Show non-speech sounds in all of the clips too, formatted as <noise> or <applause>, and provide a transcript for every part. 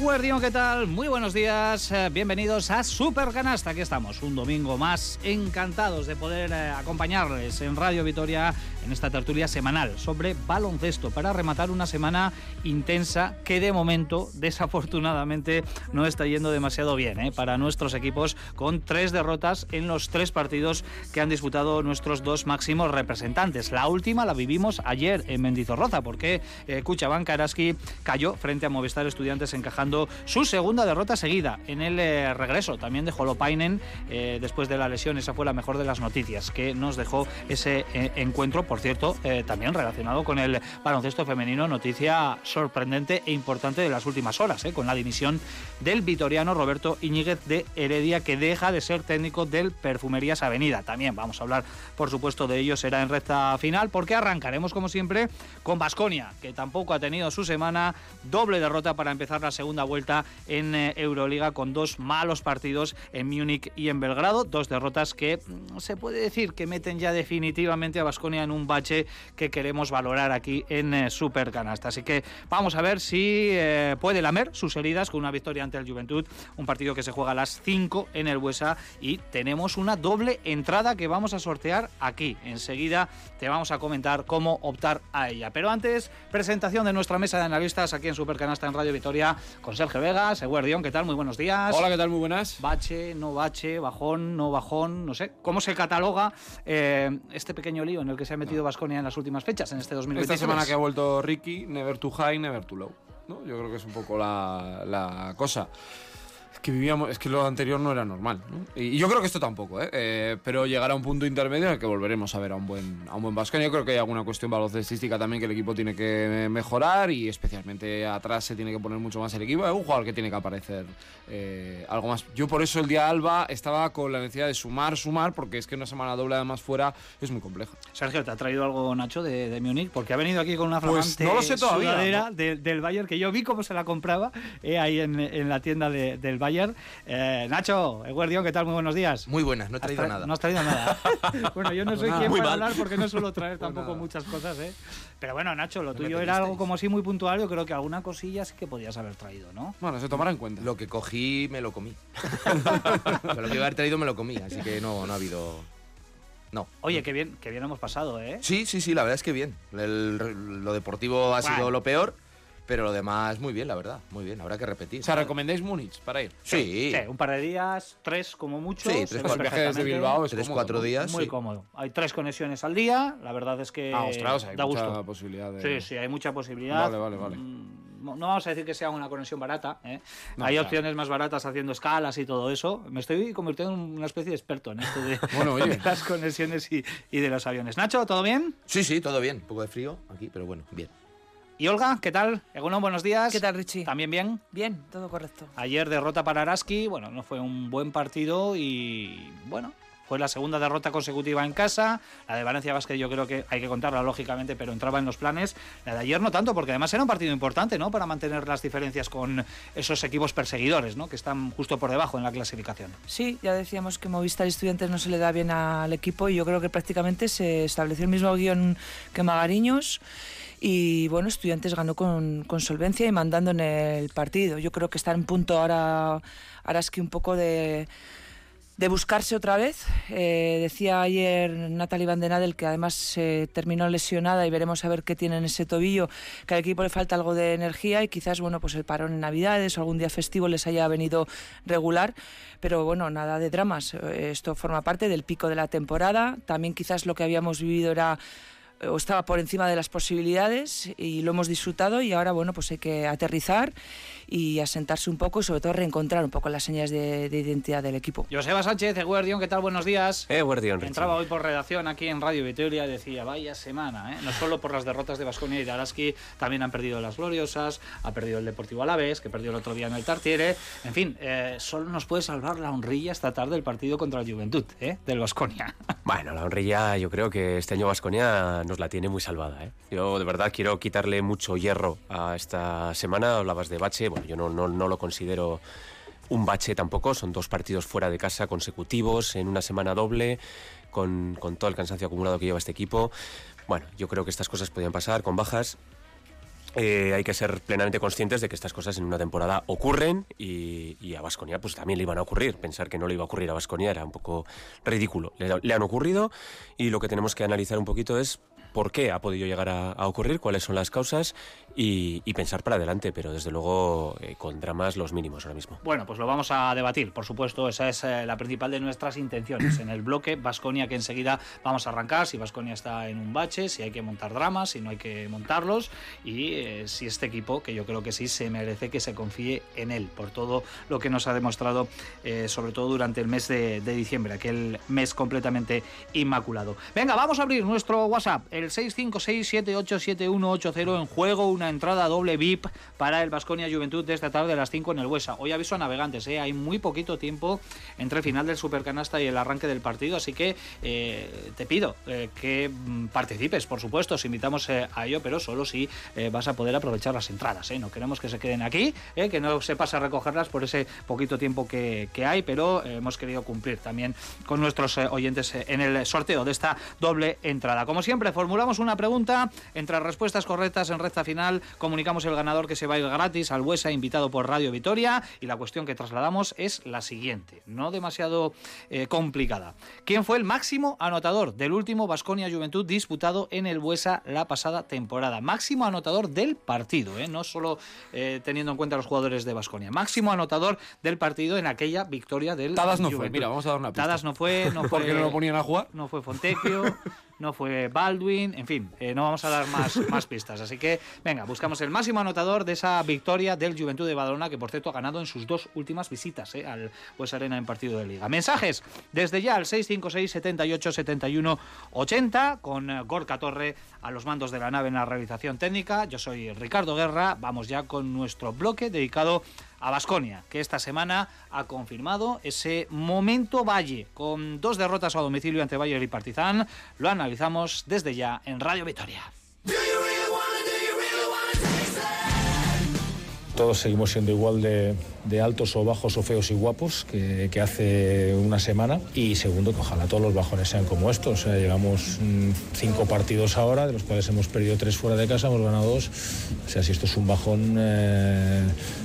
Guardián, ¿qué tal? Muy buenos días, eh, bienvenidos a Super Canasta. Aquí estamos, un domingo más, encantados de poder eh, acompañarles en Radio Vitoria en esta tertulia semanal sobre baloncesto para rematar una semana intensa que de momento, <laughs> desafortunadamente, no está yendo demasiado bien ¿eh? para nuestros equipos con tres derrotas en los tres partidos que han disputado nuestros dos máximos representantes. La última la vivimos ayer en Mendizorroza porque eh, Kuchaban cayó frente a Movistar Estudiantes encajando su segunda derrota seguida en el eh, regreso también de Holopainen eh, después de la lesión. Esa fue la mejor de las noticias que nos dejó ese encuentro, cierto, eh, también relacionado con el baloncesto femenino, noticia sorprendente e importante de las últimas horas, eh, con la dimisión del vitoriano Roberto Iñiguez de Heredia, que deja de ser técnico del Perfumerías Avenida. También vamos a hablar, por supuesto, de ello será en recta final, porque arrancaremos, como siempre, con Basconia, que tampoco ha tenido su semana, doble derrota para empezar la segunda vuelta en eh, Euroliga con dos malos partidos en Múnich y en Belgrado, dos derrotas que mm, se puede decir que meten ya definitivamente a Basconia en un bache que queremos valorar aquí en eh, Super Canasta. Así que vamos a ver si eh, puede lamer sus heridas con una victoria ante el Juventud, un partido que se juega a las 5 en el Buesa y tenemos una doble entrada que vamos a sortear aquí. Enseguida te vamos a comentar cómo optar a ella. Pero antes, presentación de nuestra mesa de analistas aquí en Super Canasta en Radio Vitoria con Sergio Vega, Seguer Dion, ¿qué tal? Muy buenos días. Hola, ¿qué tal? Muy buenas. Bache, no bache, bajón, no bajón, no sé. ¿Cómo se cataloga eh, este pequeño lío en el que se ha metido Vasconia en las últimas fechas, en este 2023? Esta semana que ha vuelto Ricky, never too high, never too low. ¿no? Yo creo que es un poco la, la cosa. Es que vivíamos, es que lo anterior no era normal. ¿no? Y yo creo que esto tampoco, ¿eh? Eh, pero llegará un punto intermedio en el que volveremos a ver a un buen a un buen Vasconia. Yo creo que hay alguna cuestión baloncestística también que el equipo tiene que mejorar y especialmente atrás se tiene que poner mucho más el equipo. Es un jugador que tiene que aparecer eh, algo más. Yo por eso el día Alba estaba con la necesidad de sumar, sumar, porque es que una semana doble además fuera es muy compleja. Sergio, ¿te ha traído algo Nacho de, de Múnich? Porque ha venido aquí con una Pues no lo sé todavía, de- del Bayern que yo vi cómo se la compraba eh, ahí en, en la tienda de- del Bayern. Eh, Nacho, Eguardión, ¿qué tal? Muy buenos días. Muy buenas, no he Has traído tra- nada. No has traído nada. <laughs> bueno, yo no soy nada. quien para mal. hablar porque no suelo traer <laughs> Pues tampoco nada. muchas cosas, ¿eh? Pero bueno, Nacho, lo No tuyo era algo como así muy puntual. Yo creo que alguna cosilla sí que podías haber traído, ¿no? Bueno, se tomará en cuenta. Lo que cogí me lo comí. <laughs> O sea, lo que iba a haber traído me lo comí, así que no, no ha habido. No. Oye, qué bien, qué bien hemos pasado, ¿eh? Sí, sí, sí, la verdad es que bien. El- lo deportivo ha Bueno. sido lo peor, pero lo demás muy bien, la verdad. Muy bien, habrá que repetir. O sea, ¿recomendáis Múnich para ir? Sí, Sí, un par de días, tres como mucho. Sí, tres, cuatro El viaje desde perfectamente. Bilbao es tres, cómodo, cuatro días. Muy sí. cómodo. Hay tres conexiones al día. La verdad es que Ah, ostras, hay da mucha gusto. posibilidad de... Sí, sí, hay mucha posibilidad. Vale, vale, vale. Mm, No no vamos a decir que sea una conexión barata. ¿eh? No, hay claro. opciones más baratas haciendo escalas y todo eso. Me estoy convirtiendo en una especie de experto en esto de, <laughs> Bueno, oye. <laughs> de las conexiones y, y de los aviones. Nacho, ¿todo bien? Sí, sí, todo bien. Un poco de frío aquí, pero bueno, bien. ¿Y Olga? ¿Qué tal? Egunon, buenos días. ¿Qué tal, Richie? ¿También bien? Bien, todo correcto. Ayer derrota para Araski, bueno, no fue un buen partido y bueno, fue la segunda derrota consecutiva en casa. La de Valencia Vázquez yo creo que hay que contarla lógicamente, pero entraba en los planes. La de ayer no tanto, porque además era un partido importante, ¿no? Para mantener las diferencias con esos equipos perseguidores, ¿no? Que están justo por debajo en la clasificación. Sí, ya decíamos que Movistar y Estudiantes no se le da bien al equipo y yo creo que prácticamente se estableció el mismo guion que Magariños y bueno, Estudiantes ganó con, con solvencia y mandando en el partido. Yo creo que está en punto ahora Araski un poco de, de buscarse otra vez. Eh, decía ayer Natalie Van den Adel que además se terminó lesionada y veremos a ver qué tiene en ese tobillo, que al equipo le falta algo de energía y quizás bueno pues el parón en Navidades o algún día festivo les haya venido regular, pero bueno, nada de dramas. Eh, Esto forma parte del pico de la temporada. También quizás lo que habíamos vivido era o estaba por encima de las posibilidades y lo hemos disfrutado y ahora bueno pues hay que aterrizar y asentarse un poco y sobre todo reencontrar un poco las señas de, de identidad del equipo. Joseba Sánchez, Eguardión, ¿qué tal? Buenos días. Eh, Guardián, Entraba hoy por redacción aquí en Radio Vitoria y decía, vaya semana, ¿eh? no solo por las derrotas de Basconia y de Araski, también han perdido las Gloriosas, ha perdido el Deportivo Alavés, que perdió el otro día en el Tartiere. En fin, eh, solo nos puede salvar la honrilla esta tarde el partido contra el Juventud, ¿eh? del Basconia. Bueno, la honrilla yo creo que este año Vasconia nos la tiene muy salvada. ¿eh? Yo de verdad quiero quitarle mucho hierro a esta semana. Hablabas de bache, bueno, yo no, no, no lo considero un bache tampoco. Son dos partidos fuera de casa consecutivos en una semana doble, con, con todo el cansancio acumulado que lleva este equipo. Bueno, yo creo que estas cosas podían pasar con bajas. eh, hay que ser plenamente conscientes de que estas cosas en una temporada ocurren y, a Vasconia pues también le iban a ocurrir. Pensar que no le iba a ocurrir a Vasconia era un poco ridículo. le, han ocurrido y lo que tenemos que analizar un poquito es por qué ha podido llegar a, ocurrir, cuáles son las causas y, pensar para adelante, pero desde luego eh, con dramas los mínimos ahora mismo. Bueno, pues lo vamos a debatir, por supuesto, esa es eh, la principal de nuestras intenciones. En el bloque, Vasconia, que enseguida vamos a arrancar, si Vasconia está en un bache, si hay que montar dramas, si no hay que montarlos y eh, si este equipo, que yo creo que sí, se merece que se confíe en él, por todo lo que nos ha demostrado, sobre todo durante el mes de, de diciembre, aquel mes completamente inmaculado. Venga, vamos a abrir nuestro WhatsApp el 656787180 en juego una entrada doble VIP para el Vasconia Juventud de esta tarde a las 5 en el Huesa. Hoy aviso a navegantes, ¿eh? hay muy poquito tiempo entre final del Supercanasta y el arranque del partido, así que eh, te pido eh, que mm, participes, por supuesto, os invitamos a ello, pero solo si vas a poder aprovechar las entradas. No queremos que se queden aquí, que no se pase a recogerlas por ese poquito tiempo que, que hay, pero hemos querido cumplir también con nuestros oyentes en el sorteo de esta doble entrada. Como siempre, formulamos una pregunta, entre respuestas correctas en recta final comunicamos el ganador que se va a ir gratis al Buesa, invitado por Radio Vitoria, y la cuestión que trasladamos es la siguiente, no demasiado eh, complicada. ¿Quién fue el máximo anotador del último Vasconia Juventud disputado en el Buesa la pasada temporada? Máximo anotador del partido, ¿eh? no solo eh, teniendo en cuenta los jugadores de Vasconia, máximo anotador del partido en aquella victoria del Tadas no fue, mira, vamos a dar una pista. Tadas no fue, no <laughs> fue... ¿Por qué no lo ponían a jugar? No fue Fontecchio, <laughs> no fue Baldwin, en fin, eh, no vamos a dar más, <laughs> más pistas. Así que, venga, buscamos el máximo anotador de esa victoria del Juventud de Badalona, que por cierto ha ganado en sus dos últimas visitas eh, al Pues Arena en partido de liga. Mensajes desde ya al 656 78 71 80 con eh, Gorka Torre a los mandos de la nave en la realización técnica. Yo soy Ricardo Guerra. Vamos ya con nuestro bloque dedicado a Basconia, que esta semana ha confirmado ese momento Valle, con dos derrotas a domicilio ante Bayern y Partizan. Lo analizamos desde ya en Radio Victoria. Todos seguimos siendo igual de, altos o bajos o feos y guapos que, hace una semana. Y segundo, que ojalá todos los bajones sean como estos. llevamos mm, cinco partidos ahora, de los cuales hemos perdido tres fuera de casa, hemos ganado dos. O sea, si esto es un bajón, eh,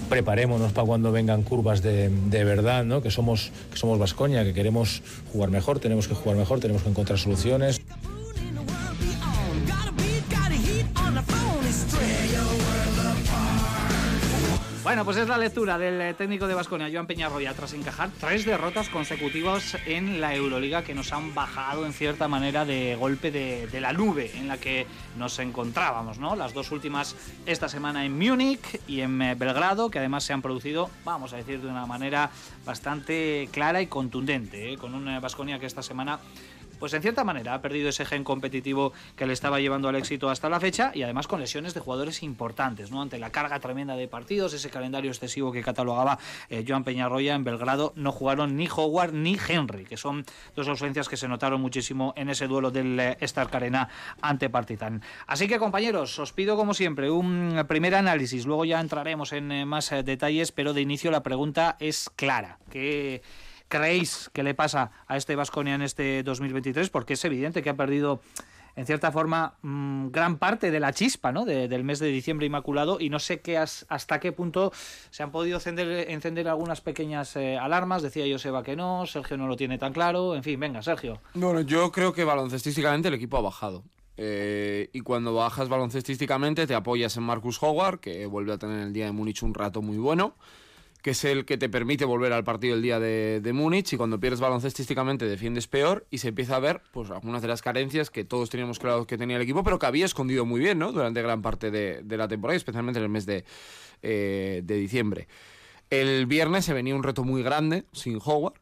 preparémonos para cuando vengan curvas de, verdad, ¿no? que somos que somos Vascoña, que queremos jugar mejor, tenemos que jugar mejor, tenemos que encontrar soluciones. Bueno, pues es la lectura del eh, técnico de Vasconia, Joan Peñarroya, tras encajar tres derrotas consecutivas en la Euroliga que nos han bajado en cierta manera de golpe de, la nube en la que nos encontrábamos, ¿no? Las dos últimas esta semana en Múnich y en eh, Belgrado, que además se han producido, vamos a decir, de una manera bastante clara y contundente, ¿eh? con un Vasconia que esta semana pues en cierta manera ha perdido ese gen competitivo que le estaba llevando al éxito hasta la fecha y además con lesiones de jugadores importantes, ¿no? Ante la carga tremenda de partidos, ese calendario excesivo que catalogaba eh, Joan Peñarroya en Belgrado, no jugaron ni Howard ni Henry, que son dos ausencias que se notaron muchísimo en ese duelo del eh, Stark Arena ante Partizan. Así que compañeros, os pido como siempre un primer análisis, luego ya entraremos en eh, más detalles, pero de inicio la pregunta es clara, que creéis que le pasa a este Vasconia en este 2023? Porque es evidente que ha perdido en cierta forma, mm, gran parte de la chispa ¿no? del mes de diciembre inmaculado y no sé qué hasta qué punto se han podido encender, encender algunas pequeñas eh, alarmas. Decía Joseba que no, Sergio no lo tiene tan claro. En fin, venga, Sergio. Bueno, yo creo que baloncestísticamente el equipo ha bajado. Eh, y cuando bajas baloncestísticamente te apoyas en Marcus Howard, que vuelve a tener el día de Múnich un rato muy bueno que es el que te permite volver al partido el día de, Múnich y cuando pierdes baloncestísticamente defiendes peor y se empieza a ver pues algunas de las carencias que todos teníamos claro que tenía el equipo, pero que había escondido muy bien ¿no? durante gran parte de, la temporada, especialmente en el mes de, eh, de, diciembre. El viernes se venía un reto muy grande sin Howard.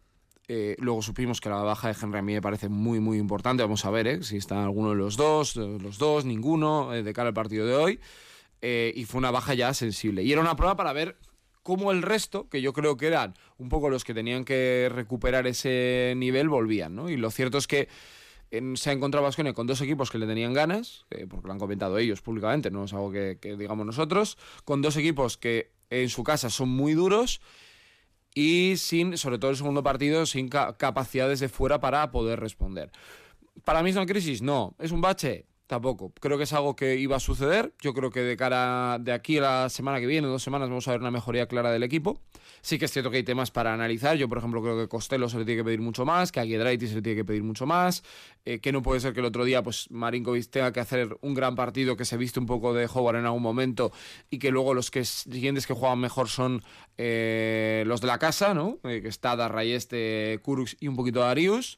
Eh, luego supimos que la baja de Henry a mí me parece muy, muy importante. Vamos a ver ¿eh? si está alguno de los dos, los dos, ninguno, de cara al partido de hoy. y fue una baja ya sensible. Y era una prueba para ver como el resto, que yo creo que eran un poco los que tenían que recuperar ese nivel, volvían, ¿no? Y lo cierto es que se ha encontrado Vasconia con dos equipos que le tenían ganas, porque lo han comentado ellos públicamente, no es algo que, digamos nosotros, con dos equipos que en su casa son muy duros y sin, sobre todo el segundo partido, sin capacidades de fuera para poder responder. ¿Para mí es una crisis? No. ¿Es un bache? Tampoco. Creo que es algo que iba a suceder. Yo creo que de cara de aquí a la semana que viene, dos semanas, vamos a ver una mejoría clara del equipo. Sí que es cierto que hay temas para analizar. Yo, por ejemplo, creo que Costello se le tiene que pedir mucho más, que a Giedraitis se le tiene que pedir mucho más, eh, que no puede ser que el otro día pues Marinkovic tenga que hacer un gran partido que se viste un poco de Howard en algún momento y que luego los que siguientes que juegan mejor son eh, los de la casa, ¿no? Eh, que está Darrayeste, Kurux y un poquito de Arius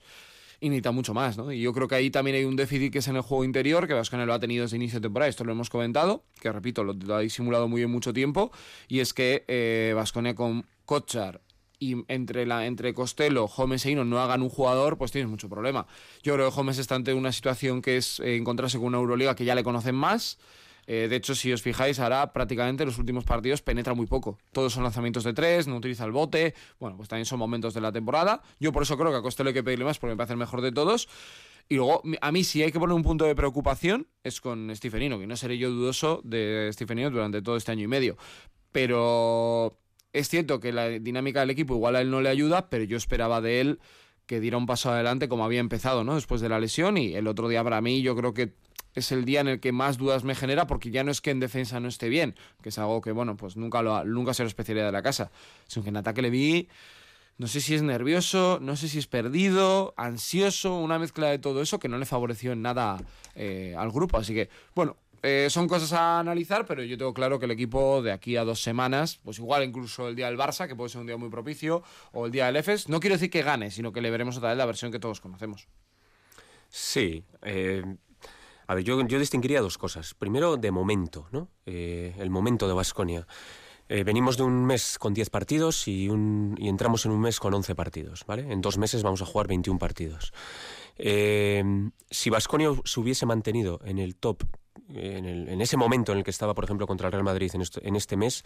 y necesita mucho más, ¿no? Y yo creo que ahí también hay un déficit que es en el juego interior, que Vasconia lo ha tenido desde inicio de temporada, esto lo hemos comentado, que repito, lo, ha disimulado muy bien mucho tiempo, y es que Vasconia con Kochar y entre, la, entre Costello, Gómez e Ino no hagan un jugador, pues tienes mucho problema. Yo creo que Gómez está ante una situación que es eh, encontrarse con una Euroliga que ya le conocen más. Eh, de hecho, si os fijáis, ahora prácticamente los últimos partidos penetra muy poco. Todos son lanzamientos de tres, no utiliza el bote. Bueno, pues también son momentos de la temporada. Yo por eso creo que a Costello hay que pedirle más porque me parece el mejor de todos. Y luego, a mí si hay que poner un punto de preocupación es con Stephenino, que no seré yo dudoso de Stephenino durante todo este año y medio. Pero es cierto que la dinámica del equipo igual a él no le ayuda, pero yo esperaba de él que diera un paso adelante como había empezado, ¿no? Después de la lesión y el otro día para mí yo creo que es el día en el que más dudas me genera porque ya no es que en defensa no esté bien, que es algo que, bueno, pues nunca, lo, nunca será especialidad de la casa, sino que en ataque le vi, no sé si es nervioso, no sé si es perdido, ansioso, una mezcla de todo eso que no le favoreció en nada eh, al grupo. Así que, bueno, eh, son cosas a analizar, pero yo tengo claro que el equipo de aquí a dos semanas, pues igual incluso el día del Barça, que puede ser un día muy propicio, o el día del EFES, no quiero decir que gane, sino que le veremos otra vez la versión que todos conocemos. Sí. Eh, a ver, yo, yo, distinguiría dos cosas. Primero, de momento, ¿no? Eh, el momento de Basconia. venimos de un mes con 10 partidos y, un, y entramos en un mes con 11 partidos, ¿vale? En dos meses vamos a jugar 21 partidos. si Basconia se hubiese mantenido en el top en, ese momento en el que estaba, por ejemplo, contra el Real Madrid en, este mes,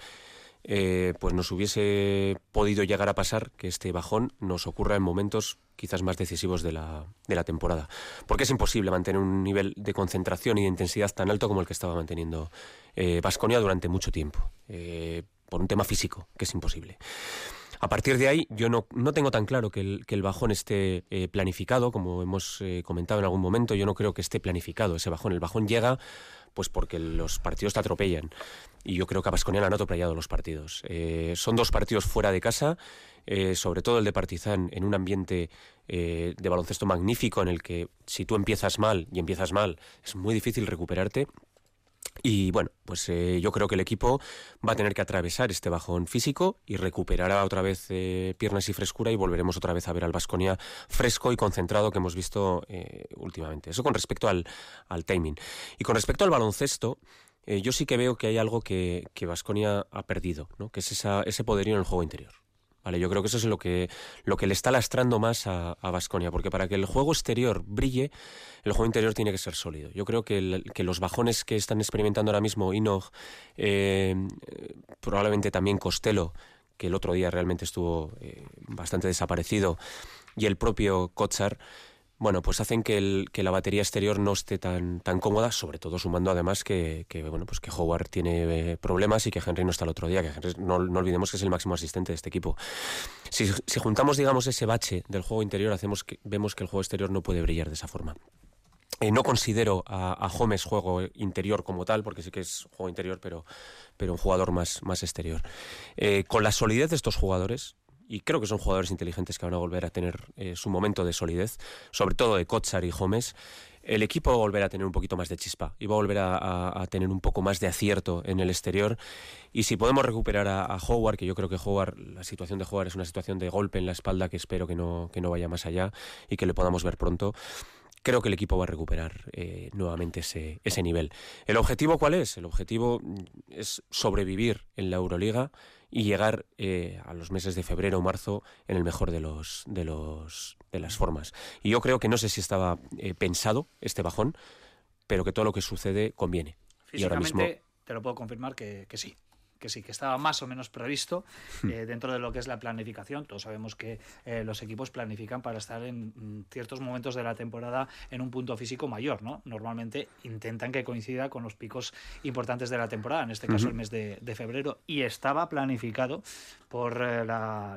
eh, pues nos hubiese podido llegar a pasar que este bajón nos ocurra en momentos quizás más decisivos de la, de la temporada. Porque es imposible mantener un nivel de concentración y de intensidad tan alto como el que estaba manteniendo Vasconia eh, durante mucho tiempo. Eh, por un tema físico, que es imposible. A partir de ahí, yo no, no tengo tan claro que el, que el bajón esté planificado, como hemos comentado en algún momento, yo no creo que esté planificado ese bajón. El bajón llega pues porque los partidos te atropellan. Y yo creo que a Basconia han atropellado los partidos. Eh, son dos partidos fuera de casa, sobre todo el de Partizan, en un ambiente de baloncesto magnífico en el que si tú empiezas mal y empiezas mal, es muy difícil recuperarte. Y bueno, pues eh, yo creo que el equipo va a tener que atravesar este bajón físico y recuperará otra vez eh, piernas y frescura y volveremos otra vez a ver al Vasconia fresco y concentrado que hemos visto eh, últimamente. Eso con respecto al, al, timing. Y con respecto al baloncesto, yo sí que veo que hay algo que Vasconia ha perdido, ¿no? que es esa, ese poderío en el juego interior. Yo creo que eso es lo que, lo que le está lastrando más a Vasconia, porque para que el juego exterior brille, el juego interior tiene que ser sólido. Yo creo que, los bajones que están experimentando ahora mismo Inog, eh, probablemente también Costello, que el otro día realmente estuvo eh, bastante desaparecido, y el propio Kotsar, bueno, pues hacen que, el, que la batería exterior no esté tan, tan cómoda, sobre todo sumando además que, que bueno, pues que Howard tiene eh, problemas y que Henry no está el otro día, que no, olvidemos que es el máximo asistente de este equipo. Si, juntamos, digamos, ese bache del juego interior, hacemos que, vemos que el juego exterior no puede brillar de esa forma. Eh, no considero a, a juego interior como tal, porque sí que es juego interior, pero, pero un jugador más, más exterior. Eh, con la solidez de estos jugadores, y creo que son jugadores inteligentes que van a volver a tener eh, su momento de solidez, sobre todo de Kotsar y Gómez, el equipo va a volver a tener un poquito más de chispa y va a volver a, tener un poco más de acierto en el exterior. Y si podemos recuperar a, Howard, que yo creo que Howard, la situación de Howard es una situación de golpe en la espalda que espero que no, que no vaya más allá y que le podamos ver pronto, creo que el equipo va a recuperar eh, nuevamente ese, ese nivel. ¿El objetivo cuál es? El objetivo es sobrevivir en la Euroliga y llegar eh, a los meses de febrero o marzo en el mejor de los de los de las formas. Y yo creo que no sé si estaba eh, pensado este bajón, pero que todo lo que sucede conviene. Físicamente, y ahora mismo te lo puedo confirmar que, que sí que sí, que estaba más o menos previsto <laughs> eh, dentro de lo que es la planificación. Todos sabemos que eh, los equipos planifican para estar en mm, ciertos momentos de la temporada en un punto físico mayor, ¿no? Normalmente intentan que coincida con los picos importantes de la temporada, en este caso el mes de, febrero, y estaba planificado por eh,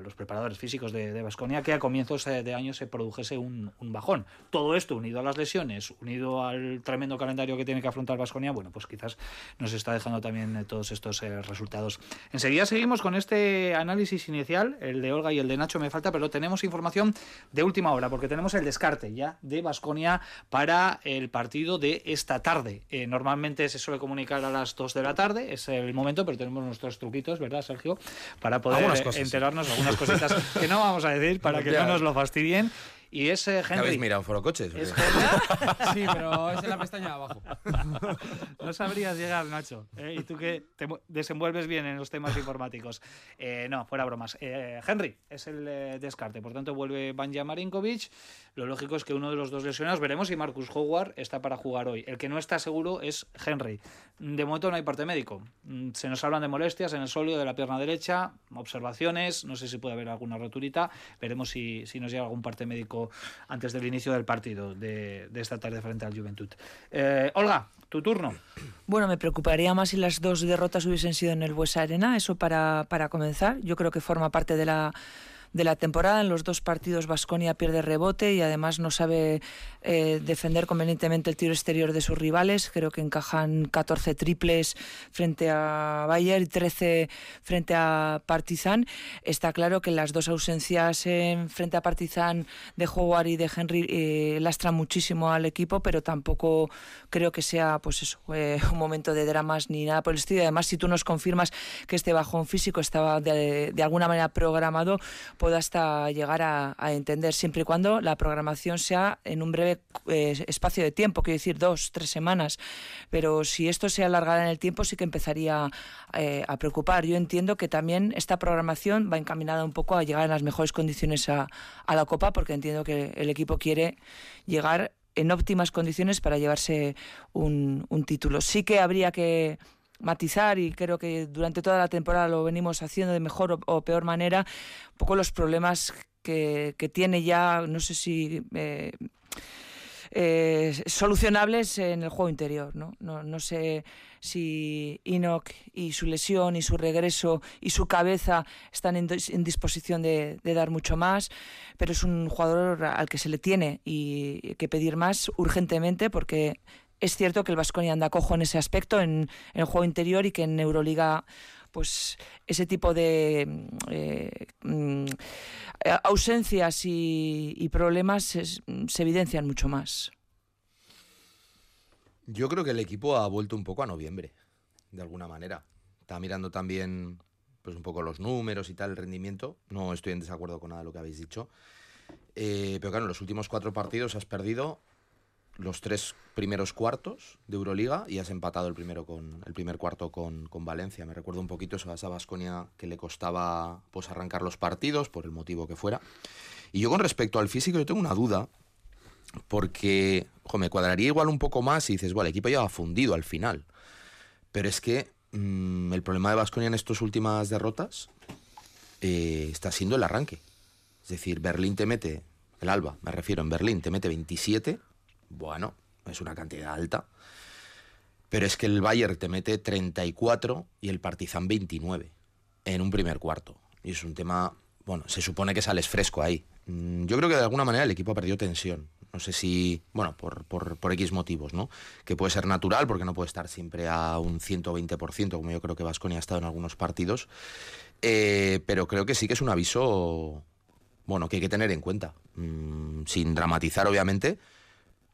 los preparadores físicos de Vasconia que a comienzos de año se produjese un, un, bajón. Todo esto unido a las lesiones, unido al tremendo calendario que tiene que afrontar Vasconia, bueno, pues quizás nos está dejando también todos estos resultados Enseguida seguimos con este análisis inicial, el de Olga y el de Nacho me falta, pero tenemos información de última hora, porque tenemos el descarte ya de Basconia para el partido de esta tarde. Eh, normalmente se suele comunicar a las 2 de la tarde, es el momento, pero tenemos nuestros truquitos, ¿verdad, Sergio? Para poder enterarnos de algunas cositas <laughs> que no vamos a decir para que no nos lo fastidien. Y ese Henry. ¿Habéis mirado Foro Coches? <laughs> sí, pero <laughs> es en la pestaña de abajo. <laughs> no sabrías llegar, Nacho. ¿eh? Y tú que te desenvuelves bien en los temas informáticos. Eh, no, fuera bromas. Eh, Henry es el descarte. Por tanto, vuelve Banja Marinkovic. Lo lógico es que uno de los dos lesionados, veremos si Marcus Howard está para jugar hoy. El que no está seguro es Henry. De momento no hay parte médico. Mm, se nos hablan de molestias en el sóleo de la pierna derecha, observaciones. No sé si puede haber alguna roturita. Veremos si, si nos llega algún parte médico antes del inicio del partido de, esta tarde frente al Juventud. Eh, Olga, tu turno. Bueno, me preocuparía más si las dos derrotas hubiesen sido en el Buesa Arena, eso para, para comenzar. Yo creo que forma parte de la de la temporada. En los dos partidos Vasconia pierde rebote y además no sabe eh, defender convenientemente el tiro exterior de sus rivales. Creo que encajan 14 triples frente a Bayern y 13 frente a Partizan. Está claro que las dos ausencias en frente a Partizan de Howard y de Henry eh, lastran muchísimo al equipo, pero tampoco creo que sea pues eso, eh, un momento de dramas ni nada por el estilo. Además, si tú nos confirmas que este bajón físico estaba de alguna manera programado, pueda hasta llegar a, entender, siempre y cuando la programación sea en un breve eh, espacio de tiempo, quiero decir dos, tres semanas. Pero si esto se alargara en el tiempo, sí que empezaría eh, a preocupar. Yo entiendo que también esta programación va encaminada un poco a llegar en las mejores condiciones a, la Copa, porque entiendo que el equipo quiere llegar en óptimas condiciones para llevarse un título. Sí que habría que matizar y creo que durante toda la temporada lo venimos haciendo de mejor o, peor manera, un poco los problemas que, tiene ya, no sé si... Eh, eh, solucionables en el juego interior. ¿no? No, sé si Enoch y su lesión y su regreso y su cabeza están en, disposición de, de, dar mucho más, pero es un jugador al que se le tiene y que pedir más urgentemente porque es cierto que el Vasconia anda cojo en ese aspecto, en, el juego interior, y que en Euroliga pues ese tipo de eh, mm, ausencias y, problemas se evidencian mucho más. Yo creo que el equipo ha vuelto un poco a noviembre, de alguna manera. Está mirando también pues un poco los números y tal, el rendimiento. No estoy en desacuerdo con nada de lo que habéis dicho. Eh, pero claro, en los últimos cuatro partidos has perdido los tres primeros cuartos de Euroliga y has empatado el primero con el primer cuarto con, Valencia. Me recuerdo un poquito eso a esa Basconia que le costaba pues arrancar los partidos por el motivo que fuera. Y yo con respecto al físico yo tengo una duda porque me cuadraría igual un poco más y dices, bueno, el equipo ya ha fundido al final. Pero es que mm, el problema de Basconia en estas últimas derrotas eh, está siendo el arranque. Es decir, Berlín te mete, el Alba, me refiero, en Berlín te mete 27 bueno, es una cantidad alta. Pero es que el Bayern te mete 34 y el Partizan 29 en un primer cuarto. Y es un tema, bueno, se supone que sales fresco ahí. Mm, yo creo que de alguna manera el equipo ha perdido tensión. No sé si, bueno, por, por, por X motivos, ¿no? Que puede ser natural porque no puede estar siempre a un 120%, como yo creo que Vasconia ha estado en algunos partidos. Eh, pero creo que sí que es un aviso, bueno, que hay que tener en cuenta. Mm, sin dramatizar, obviamente,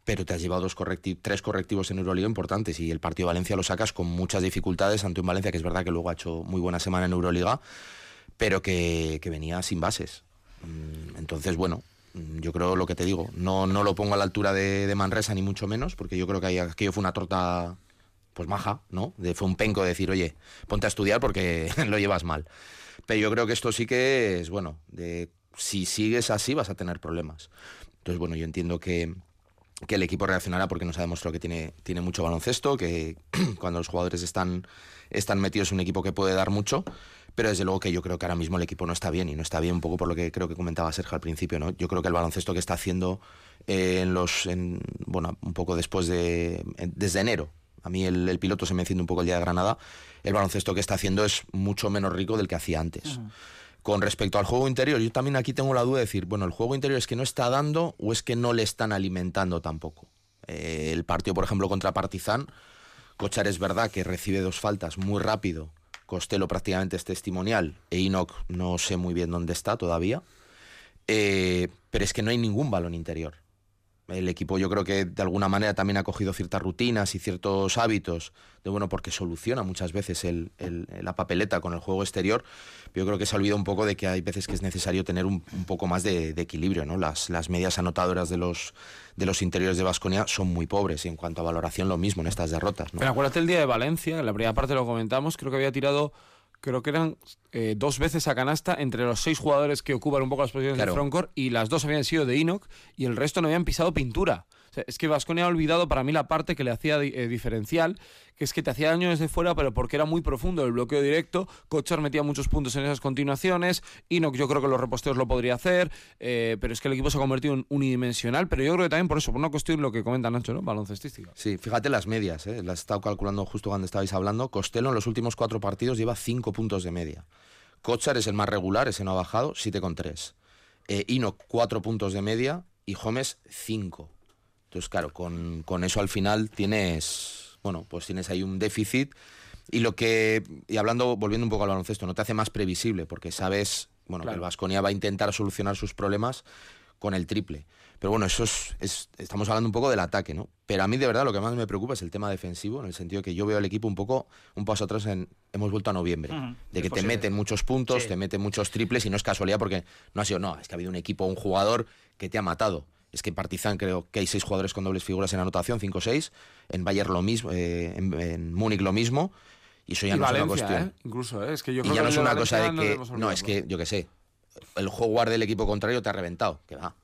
pero te has llevado dos tres correctivos en Euroliga importantes y el partido de Valencia lo sacas con muchas dificultades ante un Valencia que es verdad que luego ha hecho muy buena semana en Euroliga, pero que, venía sin bases. Mm, entonces, bueno, mm, yo creo lo que te digo, no, no lo pongo a la altura de, Manresa ni mucho menos, porque yo creo que aquello fue una torta pues maja, ¿no? De, fue un penco de decir, oye, ponte a estudiar porque <laughs> lo llevas mal. Pero yo creo que esto sí que es, bueno, si sigues así vas a tener problemas. Entonces, bueno, yo entiendo que, que el equipo reaccionará porque nos ha demostrado que tiene, tiene mucho baloncesto, que <clears throat> cuando los jugadores están, están metidos en un equipo que puede dar mucho, pero desde luego que yo creo que ahora mismo el equipo no está bien y no está bien un poco por lo que creo que comentaba Sergio al principio, ¿no? Yo creo que el baloncesto que está haciendo eh, en los, en, bueno, un poco después de, desde enero, a mí el, piloto se me enciende un poco el día de Granada, el baloncesto que está haciendo es mucho menos rico del que hacía antes. Con respecto al juego interior, yo también aquí tengo la duda de decir, bueno, el juego interior es que no está dando o es que no le están alimentando tampoco. Eh, el partido, por ejemplo, contra Partizan, Cochar es verdad que recibe dos faltas muy rápido, Costello prácticamente es testimonial e Enoch no sé muy bien dónde está todavía, eh, pero es que no hay ningún balón interior. El equipo yo creo que de alguna manera también ha cogido ciertas rutinas y ciertos hábitos, de bueno, porque soluciona muchas veces el, la papeleta con el juego exterior, yo creo que se ha olvidado un poco de que hay veces que es necesario tener un, poco más de, de, equilibrio, ¿no? Las, las medias anotadoras de los, de los interiores de Vasconia son muy pobres y en cuanto a valoración lo mismo en estas derrotas. ¿no? Pero acuérdate el día de Valencia, en la primera parte lo comentamos, creo que había tirado creo que eran eh, dos veces a canasta entre los seis jugadores que ocupan un poco las posiciones claro. de frontcourt y las dos habían sido de Enoch y el resto no habían pisado pintura. Es que Vasconia ha olvidado para mí la parte que le hacía eh, diferencial, que es que te hacía daño desde fuera, pero porque era muy profundo el bloqueo directo. Kochar metía muchos puntos en esas continuaciones. Enoch yo creo que los reposteos lo podría hacer, eh, pero es que el equipo se ha convertido en unidimensional. Pero yo creo que también por eso, por una cuestión lo que comenta Nacho, ¿no? Baloncestística. Sí, fíjate las medias, ¿eh? las he estado calculando justo cuando estabais hablando. Costello en los últimos cuatro partidos lleva cinco puntos de media. Kochar es el más regular, ese no ha bajado, 7,3. Eh, Enoch, 4 puntos de media y Homes, 5. Entonces, claro, con, con, eso al final tienes, bueno, pues tienes ahí un déficit. Y lo que, y hablando, volviendo un poco al baloncesto, no te hace más previsible, porque sabes, bueno, claro. que el Vasconia va a intentar solucionar sus problemas con el triple. Pero bueno, eso es, es, estamos hablando un poco del ataque, ¿no? Pero a mí de verdad lo que más me preocupa es el tema defensivo, en el sentido que yo veo al equipo un poco, un paso atrás en, hemos vuelto a noviembre, uh -huh. de que te meten muchos puntos, sí. te meten muchos triples y no es casualidad porque no ha sido, no, es que ha habido un equipo, un jugador que te ha matado. Es que en Partizan creo que hay seis jugadores con dobles figuras en anotación, 5-6, en Bayern lo mismo, eh, en, en Múnich lo mismo, y eso ya y no Valencia, es una cuestión. ¿eh? Incluso, ¿eh? es que yo y creo ya que no es una cosa de no que, no, olvidarlo. es que, yo qué sé, el jugador del equipo contrario te ha reventado, que va.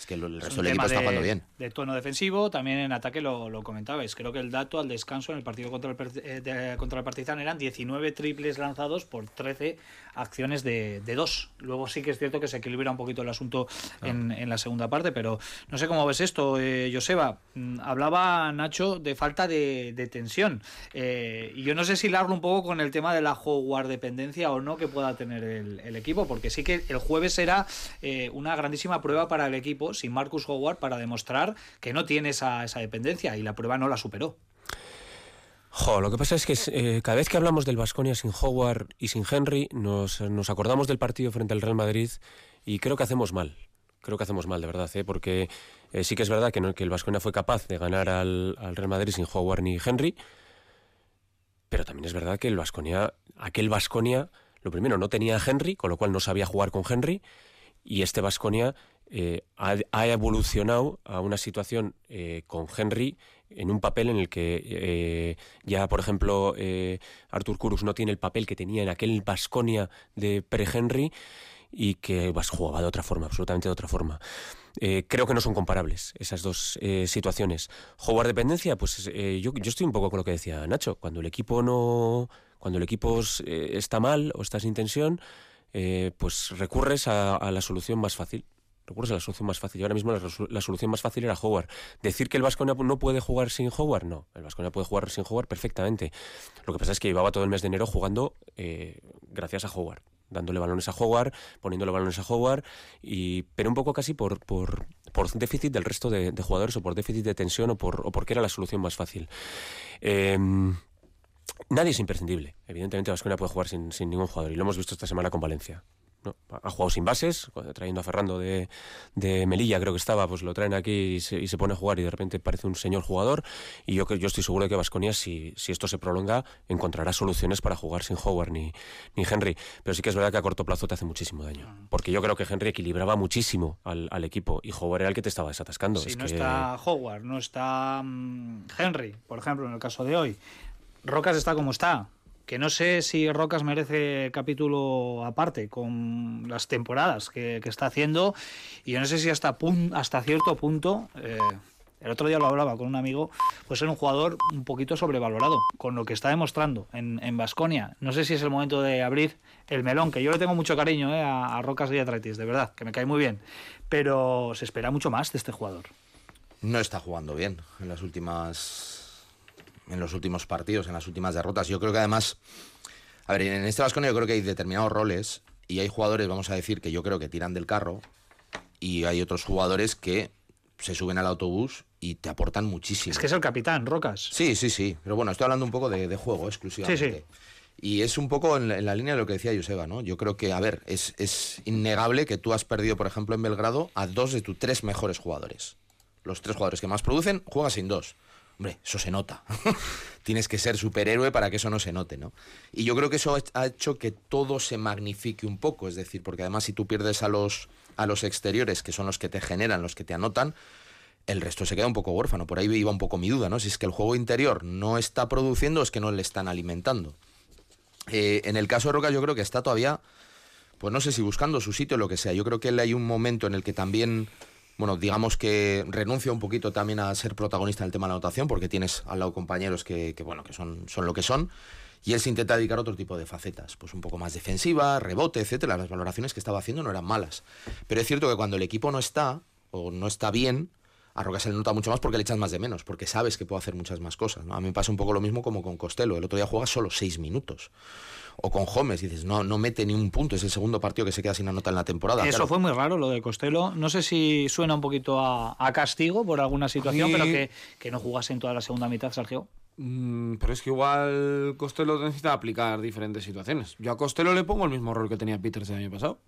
Es que el resto del equipo está jugando bien. De tono defensivo, también en ataque lo, lo, comentabais. Creo que el dato al descanso en el partido contra el, eh, de, contra el Partizan eran 19 triples lanzados por 13 acciones de, de, dos. Luego sí que es cierto que se equilibra un poquito el asunto ah. en, en, la segunda parte, pero no sé cómo ves esto, eh, Joseba. Mm, hablaba Nacho de falta de, de tensión. Eh, y yo no sé si largo un poco con el tema de la jugar dependencia o no que pueda tener el, el equipo, porque sí que el jueves era eh, una grandísima prueba para el equipo sin Marcus Howard para demostrar que no tiene esa, dependencia y la prueba no la superó. Jo, lo que pasa es que eh, cada vez que hablamos del Vasconia sin Howard y sin Henry, nos, acordamos del partido frente al Real Madrid y creo que hacemos mal. Creo que hacemos mal, de verdad, ¿eh? porque eh, sí que es verdad que, el Vasconia fue capaz de ganar al, al, Real Madrid sin Howard ni Henry, pero también es verdad que el Vasconia, aquel Vasconia, lo primero, no tenía a Henry, con lo cual no sabía jugar con Henry, y este Vasconia eh, ha, evolucionado a una situación eh, con Henry en un papel en el que eh, ya, por ejemplo, Artur Kurus no tiene el papel que tenía en aquel Vasconia de pre-Henry y que vas jugaba de otra forma, absolutamente de otra forma. Creo que no son comparables esas dos situaciones. Jugar dependencia, pues yo, estoy un poco con lo que decía Nacho. Cuando el equipo no, cuando el equipo está mal o está sin tensión, pues recurres a la solución más fácil recurres la solución más fácil. Y ahora mismo la, solución más fácil era Howard. Decir que el Vasconia no puede jugar sin Howard, no. El Vasconia puede jugar sin Howard perfectamente. Lo que pasa es que llevaba todo el mes de enero jugando eh, gracias a Howard. Dándole balones a Howard, poniéndole balones a Howard, y, pero un poco casi por, por, por déficit del resto de, jugadores, o por déficit de tensión, o, por, o porque era la solución más fácil. Eh, nadie es imprescindible. Evidentemente, Vasconia puede jugar sin, sin ningún jugador, y lo hemos visto esta semana con Valencia. ¿No? Ha jugado sin bases, trayendo a Ferrando de, de, Melilla, creo que estaba, pues lo traen aquí y se, y se, pone a jugar y de repente parece un señor jugador. Y yo, yo estoy seguro de que Vasconia, si, si esto se prolonga, encontrará soluciones para jugar sin Howard ni, ni Henry. Pero sí que es verdad que a corto plazo te hace muchísimo daño. Porque yo creo que Henry equilibraba muchísimo al, al equipo y Howard era el que te estaba desatascando. Si es no que... está Howard, no está um, Henry, por ejemplo, en el caso de hoy. Rocas está como está que no sé si Rocas merece capítulo aparte con las temporadas que, está haciendo y yo no sé si hasta, hasta cierto punto eh, el otro día lo hablaba con un amigo, pues ser un jugador un poquito sobrevalorado, con lo que está demostrando en Basconia. no sé si es el momento de abrir el melón, que yo le tengo mucho cariño eh, a, Rocas y a Tretis, de verdad, que me cae muy bien, pero se espera mucho más de este jugador. No está jugando bien en las últimas en los últimos partidos, en las últimas derrotas. Yo creo que además, a ver, en este Vasconia yo creo que hay determinados roles y hay jugadores, vamos a decir, que yo creo que tiran del carro y hay otros jugadores que se suben al autobús y te aportan muchísimo. Es que es el capitán, Rocas. Sí, sí, sí. Pero bueno, estoy hablando un poco de, juego exclusivamente. Sí, sí. Y es un poco en la, línea de lo que decía Joseba, ¿no? Yo creo que, a ver, es, es, innegable que tú has perdido, por ejemplo, en Belgrado a dos de tus tres mejores jugadores. Los tres jugadores que más producen, juegas sin dos. Hombre, eso se nota. <laughs> Tienes que ser superhéroe para que eso no se note, ¿no? Y yo creo que eso ha hecho que todo se magnifique un poco. Es decir, porque además si tú pierdes a los, a los exteriores, que son los que te generan, los que te anotan, el resto se queda un poco huérfano. Por ahí iba un poco mi duda, ¿no? Si es que el juego interior no está produciendo, es que no le están alimentando. Eh, en el caso de Roca yo creo que está todavía, pues no sé si buscando su sitio o lo que sea. Yo creo que él hay un momento en el que también, bueno, digamos que renuncia un poquito también a ser protagonista en el tema de la anotación, porque tienes al lado compañeros que, bueno, que son, son lo que son. Y él se intenta dedicar a otro tipo de facetas, pues un poco más defensiva, rebote, etcétera. Las valoraciones que estaba haciendo no eran malas. Pero es cierto que cuando el equipo no está, o no está bien, a Roca se le nota mucho más porque le echas más de menos, porque sabes que puede hacer muchas más cosas. ¿no? A mí me pasa un poco lo mismo como con Costello. El otro día juega solo seis minutos. O con Gómez, dices, no, no mete ni un punto, es el segundo partido que se queda sin nota en la temporada. Eso fue muy raro lo de Costello. No sé si suena un poquito a, castigo por alguna situación, pero que, que, no jugase en toda la segunda mitad, Sergio. Mm, pero es que igual Costello necesita aplicar diferentes situaciones. Yo a Costello le pongo el mismo rol que tenía Peters el año pasado.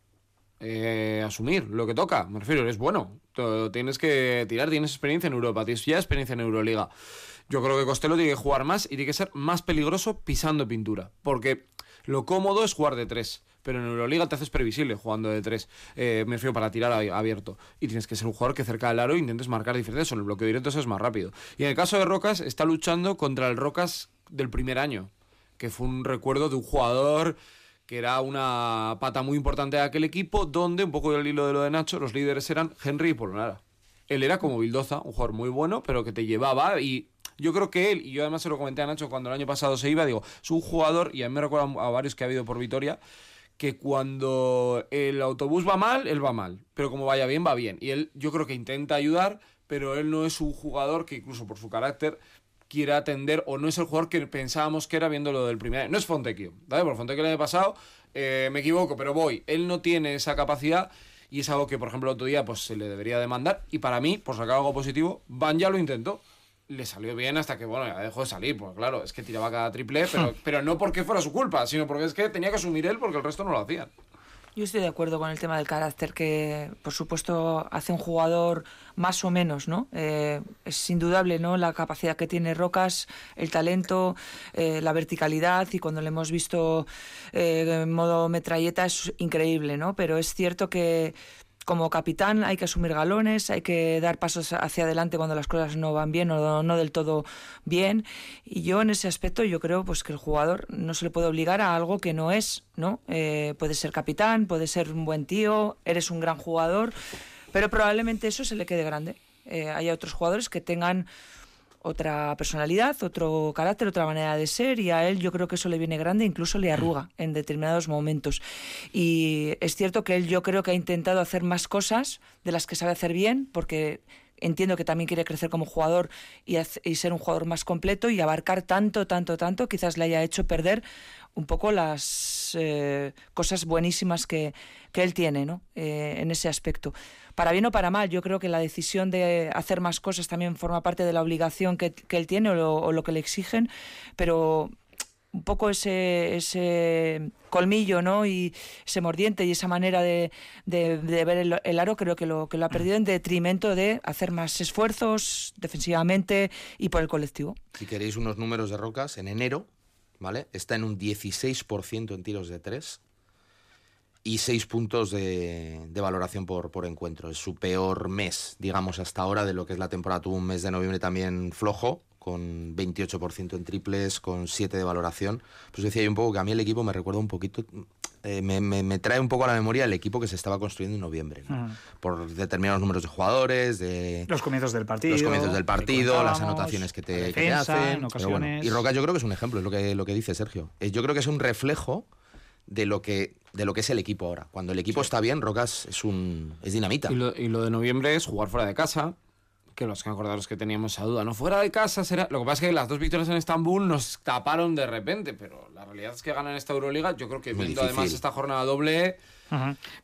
Eh, asumir lo que toca. Me refiero, eres bueno. Tienes que tirar, tienes experiencia en Europa, tienes ya experiencia en Euroliga. Yo creo que Costello tiene que jugar más y tiene que ser más peligroso pisando pintura. Porque lo cómodo es jugar de tres. Pero en Euroliga te haces previsible jugando de tres. Eh, me refiero para tirar abierto. Y tienes que ser un jugador que cerca del aro intentes marcar diferencias. En el bloqueo directo es más rápido. Y en el caso de Rocas, está luchando contra el Rocas del primer año. Que fue un recuerdo de un jugador que era una pata muy importante de aquel equipo, donde, un poco del hilo de lo de Nacho, los líderes eran Henry y Polonara. Él era como Bildoza, un jugador muy bueno, pero que te llevaba y yo creo que él, y yo además se lo comenté a Nacho cuando el año pasado se iba, digo, es un jugador, y a mí me recuerda a varios que ha habido por Vitoria, que cuando el autobús va mal, él va mal, pero como vaya bien, va bien. Y él yo creo que intenta ayudar, pero él no es un jugador que incluso por su carácter quiera atender o no es el jugador que pensábamos que era viendo lo del primer año. No es Fontecchio, ¿vale? Por Fontecchio el año pasado, eh, me equivoco, pero voy. Él no tiene esa capacidad y es algo que, por ejemplo, el otro día pues, se le debería demandar. Y para mí, por sacar algo positivo, Van ya lo intentó. Le salió bien hasta que, bueno, ya dejó de salir, pues claro, es que tiraba cada triple, pero, <laughs> pero no porque fuera su culpa, sino porque es que tenía que asumir él porque el resto no lo hacían. Yo estoy de acuerdo con el tema del carácter que, por supuesto, hace un jugador más o menos, ¿no? Eh, es indudable, ¿no? La capacidad que tiene Rocas, el talento, eh, la verticalidad y cuando le hemos visto eh, en modo metralleta es increíble, ¿no? Pero es cierto que como capitán hay que asumir galones, hay que dar pasos hacia adelante cuando las cosas no van bien o no del todo bien. Y yo en ese aspecto yo creo pues que el jugador no se le puede obligar a algo que no es, ¿no? Eh, puede ser capitán, puede ser un buen tío, eres un gran jugador, pero probablemente eso se le quede grande. Eh, hay otros jugadores que tengan otra personalidad, otro carácter, otra manera de ser y a él yo creo que eso le viene grande, incluso le arruga en determinados momentos. Y es cierto que él yo creo que ha intentado hacer más cosas de las que sabe hacer bien, porque entiendo que también quiere crecer como jugador y, ser un jugador más completo y abarcar tanto, tanto, tanto, quizás le haya hecho perder un poco las eh, cosas buenísimas que, que él tiene ¿no? Eh, en ese aspecto. Para bien o para mal, yo creo que la decisión de hacer más cosas también forma parte de la obligación que, él tiene o lo, que le exigen, pero un poco ese, colmillo ¿no? y ese mordiente y esa manera de, ver el, aro creo que lo, ha perdido en detrimento de hacer más esfuerzos defensivamente y por el colectivo. Si queréis unos números de Rocas, en enero está en un 16% en tiros de tres y seis puntos de, valoración por, por, encuentro. Es su peor mes, digamos, hasta ahora de lo que es la temporada. Tuvo un mes de noviembre también flojo, con 28% en triples, con 7 de valoración. Pues decía yo un poco que a mí el equipo me recuerda un poquito eh, me, me- me trae un poco a la memoria el equipo que se estaba construyendo en noviembre, ¿no? Ujú. por determinados números de jugadores, de Los comienzos del partido. los comienzos del partido, las anotaciones que te, la que te defensa, hacen. ocasiones. bueno. Y Roca yo creo que es un ejemplo, es lo que, lo que dice Sergio. Eh, Yo creo que es un reflejo de lo que, de lo que es el equipo ahora. Cuando el equipo está bien, Rocas es un es dinamita. Y lo, y lo de noviembre es jugar fuera de casa. Que los que acordaros que teníamos esa duda. No fuera de casa será. Lo que pasa es que las dos victorias en Estambul nos taparon de repente. Pero la realidad es que ganan esta Euroliga. Yo creo que Muy viendo difícil. además esta jornada doble.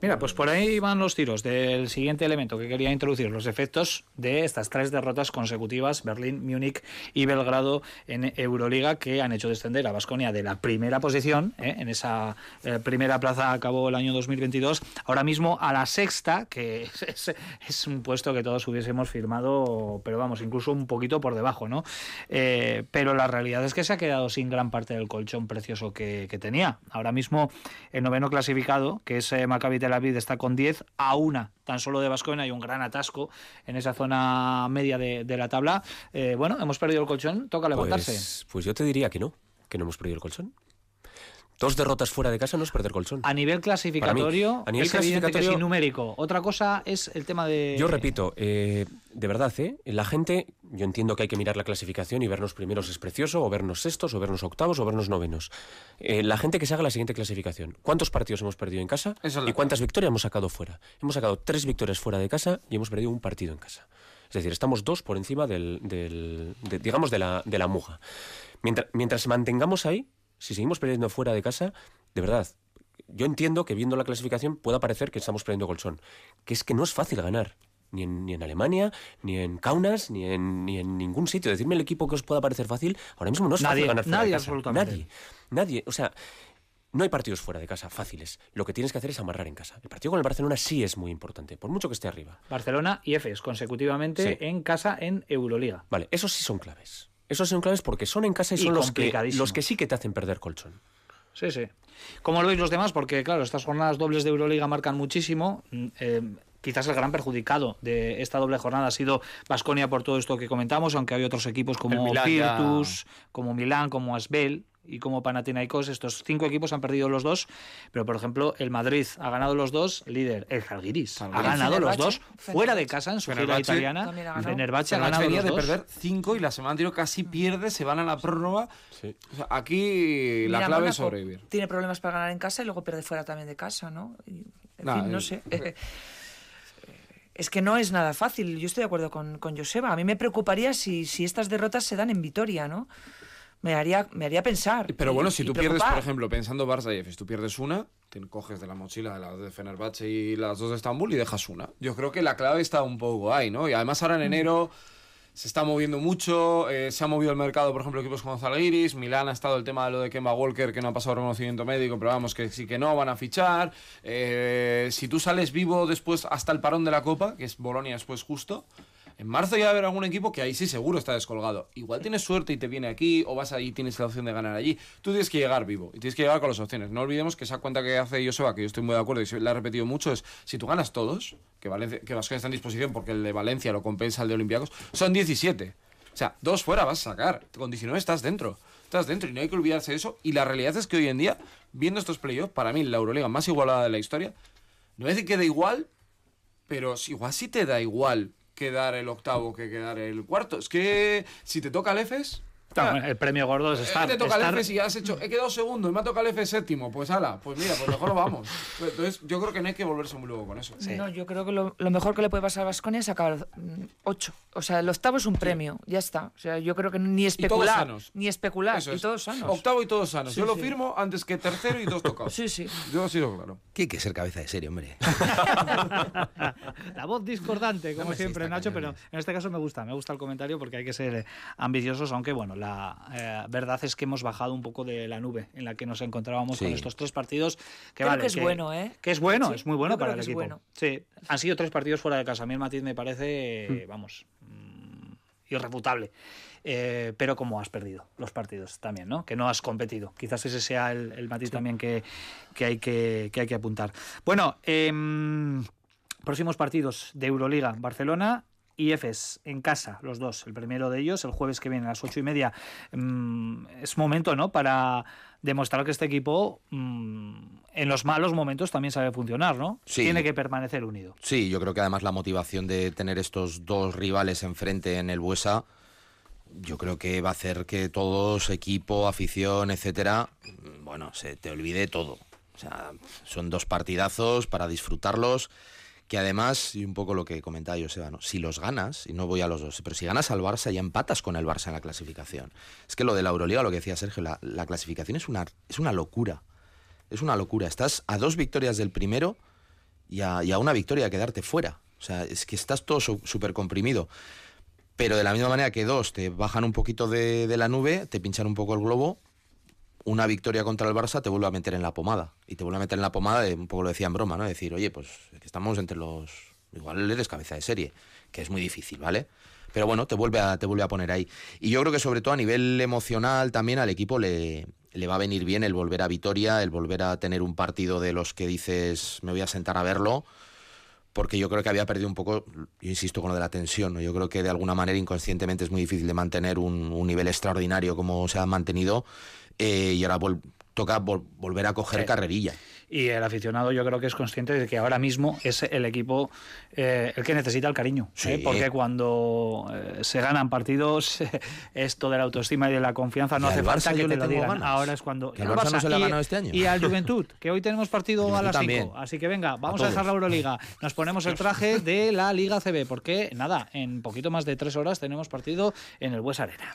Mira, pues por ahí van los tiros del siguiente elemento que quería introducir, los efectos de estas tres derrotas consecutivas, Berlín, Múnich y Belgrado en Euroliga, que han hecho descender a Basconia de la primera posición, ¿eh? en esa eh, primera plaza acabó el año 2022, ahora mismo a la sexta, que <laughs> es un puesto que todos hubiésemos firmado, pero vamos, incluso un poquito por debajo, ¿no? Eh, pero la realidad es que se ha quedado sin gran parte del colchón precioso que, que tenía. Ahora mismo el noveno clasificado, que es eh, Maccabi Tel Aviv, está con 10 a una tan solo de Vasconia hay un gran atasco en esa zona media de, de la tabla. Eh, bueno, hemos perdido el colchón, toca levantarse. Pues, pues yo te diría que no, que no hemos perdido el colchón. Dos derrotas fuera de casa no es perder colchón. A nivel clasificatorio, a nivel es que clasificatorio- es numérico. Otra cosa es el tema de... Yo repito, eh, de verdad, ¿eh? la gente, yo entiendo que hay que mirar la clasificación y vernos primeros es precioso, o vernos sextos, o vernos octavos, o vernos novenos. Eh, la gente que se haga la siguiente clasificación. ¿Cuántos partidos hemos perdido en casa es y cuántas victorias hemos sacado fuera? Hemos sacado tres victorias fuera de casa y hemos perdido un partido en casa. Es decir, estamos dos por encima del, del- de- digamos, de la, de la muga. Mientras, mientras mantengamos ahí, si seguimos perdiendo fuera de casa, de verdad, yo entiendo que viendo la clasificación pueda parecer que estamos perdiendo colchón, que es que no es fácil ganar. Ni en, ni en Alemania, ni en Kaunas, ni en, ni en ningún sitio. Decirme el equipo que os pueda parecer fácil, ahora mismo no es Nadie, fácil ganar fuera nadie de casa. absolutamente. Nadie. Nadie. O sea, no hay partidos fuera de casa fáciles. Lo que tienes que hacer es amarrar en casa. El partido con el Barcelona sí es muy importante, por mucho que esté arriba. Barcelona y Efes consecutivamente Sí. en casa en Euroliga. Vale, esos sí son claves. Esos son claves porque son en casa y Y son los que, complicadísimo. los que sí que te hacen perder colchón. Sí, sí. ¿Cómo lo veis los demás? Porque, claro, estas jornadas dobles de Euroliga marcan muchísimo. Mm, eh, quizás el gran perjudicado de esta doble jornada ha sido Vasconia por todo esto que comentamos, aunque hay otros equipos como ya- Virtus, como Milán, como Asbel y como Panathinaikos. Estos cinco equipos han perdido los dos, pero, por ejemplo, el Madrid ha ganado los dos, el líder, el Žalgiris, ha ganado los dos fuera de casa en su gira Fenerbahce italiana. ganado. Fenerbahce ha ganado venía los de dos. perder 5 y la semana anterior casi pierde, se van a la prórroga. Sí. O sea, aquí la clave es sobrevivir. Tiene problemas para ganar en casa y luego pierde fuera también de casa, ¿no? Y, en Nah, fin, no eh, sé. <laughs> Es que no es nada fácil. Yo estoy de acuerdo con, con Joseba. A mí me preocuparía si, si estas derrotas se dan en Vitoria, ¿no? Me haría, me haría pensar. Pero y- bueno, si tú pierdes, por ejemplo, pensando Barça y Efes, tú pierdes una, te coges de la mochila de las de Fenerbahce y las dos de Estambul y dejas una. Yo creo que la clave está un poco ahí, ¿no? Y además ahora en enero se está moviendo mucho, eh, se ha movido el mercado, por ejemplo, equipos como Zalgiris, Milán ha estado el tema de lo de Kemba Walker, que no ha pasado reconocimiento médico, pero vamos, que sí que no, van a fichar. Eh, si tú sales vivo después hasta el parón de la Copa, que es Bolonia después justo, en marzo ya va a haber algún equipo que ahí sí seguro está descolgado. Igual tienes suerte y te viene aquí, o vas ahí y tienes la opción de ganar allí. Tú tienes que llegar vivo y tienes que llegar con las opciones. No olvidemos que esa cuenta que hace Joseba, que yo estoy muy de acuerdo y la he repetido mucho, es si tú ganas todos, que Valencia, que Vasconia está en disposición porque el de Valencia lo compensa el de Olympiacos, son 17. O sea, dos fuera vas a sacar. Con 19 estás dentro. Estás dentro y no hay que olvidarse de eso. Y la realidad es que hoy en día, viendo estos playoffs, para mí la Euroliga más igualada de la historia, no a decir que da igual, pero igual sí te da igual quedar el octavo que quedar el cuarto. Es que si te toca el EFES... Claro, el premio gordo es eh, estar. te toca estar- el EFES y has hecho... He quedado segundo y me ha tocado el EFES séptimo. Pues ala, pues mira, pues mejor vamos. Entonces yo creo que no hay que volverse muy luego con eso. No, yo creo que lo, lo mejor que le puede pasar a Vasconia es acabar mm, ocho. O sea, el octavo es un premio, ya está. O sea, yo creo que ni Y todos especular, sanos. ni especular, Eso y todos sanos. Octavo y todos sanos. Sí, yo lo firmo antes que tercero y dos tocados. Sí, sí. Yo he sido claro. Que hay que ser cabeza de serie, hombre. <laughs> La voz discordante, como No, siempre, Nacho, pero en este caso me gusta, me gusta el comentario porque hay que ser ambiciosos, aunque bueno, la eh, verdad es que hemos bajado un poco de la nube en la que nos encontrábamos con estos tres partidos. Que Creo vale, que es bueno, ¿eh? Que es bueno, Sí, es muy bueno para el que equipo. bueno. Sí, han sido tres partidos fuera de casa. A mí el matiz me parece, eh, vamos, mm, irrefutable. Eh, pero como has perdido los partidos también, ¿no? Que no has competido. Quizás ese sea el, el matiz también que, que hay que, que hay que apuntar. Bueno, em, próximos partidos de Euroliga. Barcelona y Efes en casa, los dos. El primero de ellos, el jueves que viene a las ocho y media. Mm, es momento, ¿no? Para demostrar que este equipo mm, en los malos momentos también sabe funcionar, ¿no? Sí. Tiene que permanecer unido. Sí, yo creo que además la motivación de tener estos dos rivales enfrente en el Buesa, yo creo que va a hacer que todos, equipo, afición, etcétera, bueno, se te olvide todo. O sea, son dos partidazos para disfrutarlos, que además, y un poco lo que comentaba Joseba, ¿no? si los ganas, y no voy a los dos, pero si ganas al Barça ya empatas con el Barça en la clasificación. Es que lo de la Euroliga, lo que decía Sergio, la, la clasificación es una, es una locura. Es una locura. Estás a dos victorias del primero y a, a una victoria de quedarte fuera. O sea, es que estás todo súper comprimido. Pero de la misma manera que dos te bajan un poquito de la nube, te pinchan un poco el globo, una victoria contra el Barça te vuelve a meter en la pomada. Y te vuelve a meter en la pomada, de, un poco lo decía en broma, ¿no? Decir, oye, pues que estamos entre los... Igual eres cabeza de serie, que es muy difícil, ¿vale? Pero bueno, te vuelve a, te vuelve a poner ahí. Y yo creo que sobre todo a nivel emocional también al equipo le, le va a venir bien el volver a Vitoria, el volver a tener un partido de los que dices, me voy a sentar a verlo, porque yo creo que había perdido un poco, yo insisto con lo de la tensión, ¿no? yo creo que de alguna manera inconscientemente es muy difícil de mantener un, un nivel extraordinario como se ha mantenido eh, y ahora vol- toca vol- volver a coger Sí. carrerilla. Y el aficionado yo creo que es consciente de que ahora mismo es el equipo eh, el que necesita el cariño. Sí. ¿eh? Porque cuando eh, se ganan partidos, <laughs> esto de la autoestima y de la confianza no hace al falta que te le lo tengo digan. ganas. Ahora es cuando... Que Barça no se le ha ganado este año. Y al Juventud, <laughs> que hoy tenemos partido a las 5. también. Así que venga, vamos a, todos. dejar la Euroliga. <laughs> Nos ponemos el traje de la Liga CB, porque nada, en poquito más de tres horas tenemos partido en el Bues Arena.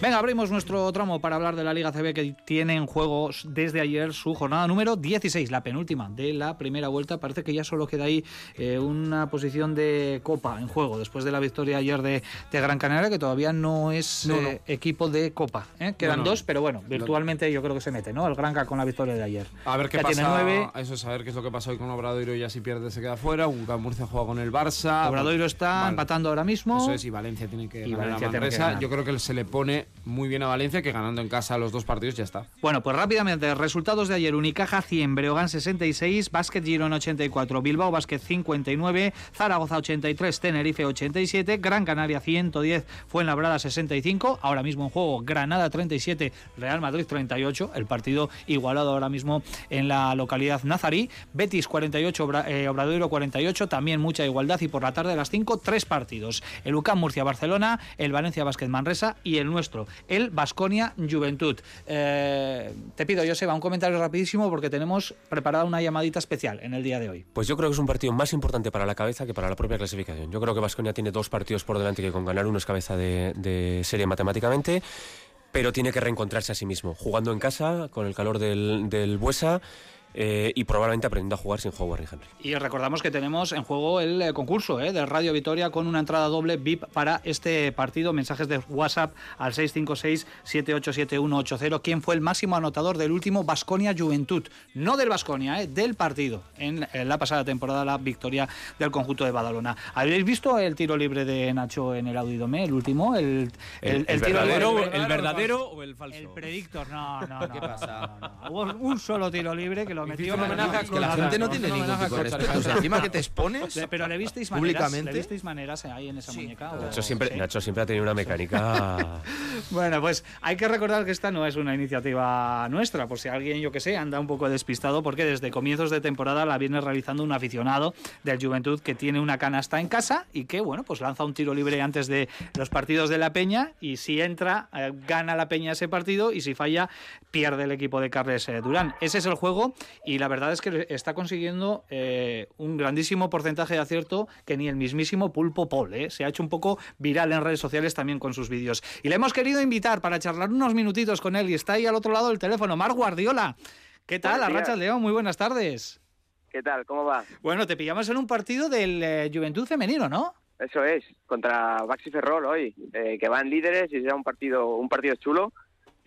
Venga, abrimos nuestro tramo para hablar de la Liga CB que tiene en juego desde ayer su jornada número 16, la penúltima de la primera vuelta. Parece que ya solo queda ahí eh, una posición de Copa en juego después de la victoria ayer de, de Gran Canaria, que todavía no es No, eh, equipo de Copa. ¿eh? Quedan No, dos, pero bueno, virtualmente yo creo que se mete, ¿no? El Granca con la victoria de ayer. A ver qué Ya pasa. nueve. Eso es, a ver qué es lo que pasa hoy con Obradoiro. Ya si pierde se queda fuera. UCAM Murcia juega con el Barça. Obradoiro está Vale. empatando ahora mismo. Eso es, y Valencia tiene que Y ganar Valencia a tiene que Manresa. ganar. Yo creo que se le pone muy bien a Valencia, que ganando en casa los dos partidos ya está. Bueno, pues rápidamente, resultados de ayer. Unicaja 100, Breogán 66, Basket Girona 84, Bilbao Basket 59, Zaragoza 83, Tenerife 87, Gran Canaria 110, Fuenlabrada 65, ahora mismo en juego Granada 37, Real Madrid 38, el partido igualado ahora mismo en la localidad nazarí, Betis 48, Obra- eh, Obradoiro 48, también mucha igualdad y por la tarde a las 5, tres partidos. El UCAM Murcia Barcelona, el Valencia Basket Manresa y el nuestro, el Basconia Juventud. Eh, te pido, Joseba, un comentario rapidísimo porque tenemos preparada una llamadita especial en el día de hoy. Pues yo creo que es un partido más importante para la cabeza que para la propia clasificación. Yo creo que Vasconia tiene dos partidos por delante que con ganar uno es cabeza de, de serie matemáticamente, pero tiene que reencontrarse a sí mismo, jugando en casa, con el calor del, del Buesa eh, y probablemente aprendiendo a jugar sin juego Henry. Y recordamos que tenemos en juego el eh, concurso eh, del Radio Vitoria con una entrada doble VIP para este partido. Mensajes de WhatsApp al 656-787180. ¿Quién fue el máximo anotador del último Basconia Juventud? No del Basconia, eh, del partido. En, en la pasada temporada, la victoria del conjunto de Badalona. ¿Habéis visto el tiro libre de Nacho en el Audidome, el último? El, El, el tiro verdadero, libre. el verdadero o el falso. El predictor, no, no, no. ¿Qué pasa? no, no. Hubo un solo tiro libre que lo metió. un homenaje a Es que la gente no tiene ningún no, tipo de no, respeto. no, O sea, encima que te expones <laughs> Pero le visteis maneras, públicamente. ¿le visteis maneras ahí en esa muñeca? siempre? Nacho siempre ha tenido una mecánica. <laughs> Bueno, pues hay que recordar que esta no es una iniciativa nuestra, por si alguien, yo que sé, anda un poco despistado, porque desde comienzos de temporada la viene realizando un aficionado del Juventud que tiene una canasta en casa y que, bueno, pues lanza un tiro libre antes de los partidos de la Peña y si entra, eh, gana la Peña ese partido y si falla, pierde el equipo de Carles eh, Durán. Ese es el juego y la verdad es que está consiguiendo eh, un grandísimo porcentaje de acierto que ni el mismísimo Pulpo Paul. ¿eh? Se ha hecho un poco viral en redes sociales también con sus vídeos. Y le hemos querido invitar para charlar unos minutitos con él y está ahí al otro lado del teléfono, Mar Guardiola. ¿Qué tal? Arrachas León, muy buenas tardes. ¿Qué tal? ¿Cómo va? Bueno, te pillamos en un partido del eh, Juventud Femenino, ¿no? Eso es, contra Baxi Ferrol hoy, eh, que van líderes y será un partido, un partido chulo.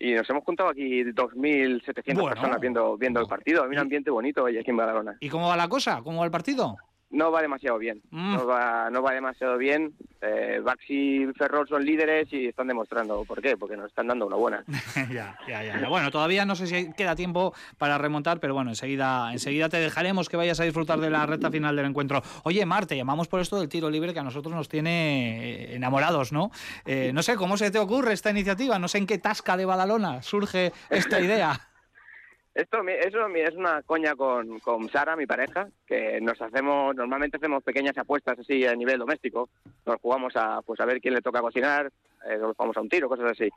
Y nos hemos juntado aquí 2.700 Bueno. personas viendo, viendo el partido. Hay un ambiente bonito hoy aquí en Badalona. ¿Y cómo va la cosa? ¿Cómo va el partido? No va demasiado bien. Mm. No, va, no va demasiado bien. Eh, Baxi y Ferrol son líderes y están demostrando por qué, porque nos están dando una buena. <laughs> ya, ya, ya, ya. Bueno, todavía no sé si queda tiempo para remontar, pero bueno, enseguida, enseguida te dejaremos que vayas a disfrutar de la recta final del encuentro. Oye, Mar, te llamamos por esto del tiro libre que a nosotros nos tiene eh, enamorados, ¿no? Eh, no sé cómo se te ocurre esta iniciativa, no sé en qué tasca de Badalona surge esta idea. Esto eso es una coña con, con Sara, mi pareja, que nos hacemos, normalmente hacemos pequeñas apuestas así a nivel doméstico. Nos jugamos a pues a ver quién le toca cocinar, eh, nos jugamos a un tiro, cosas así.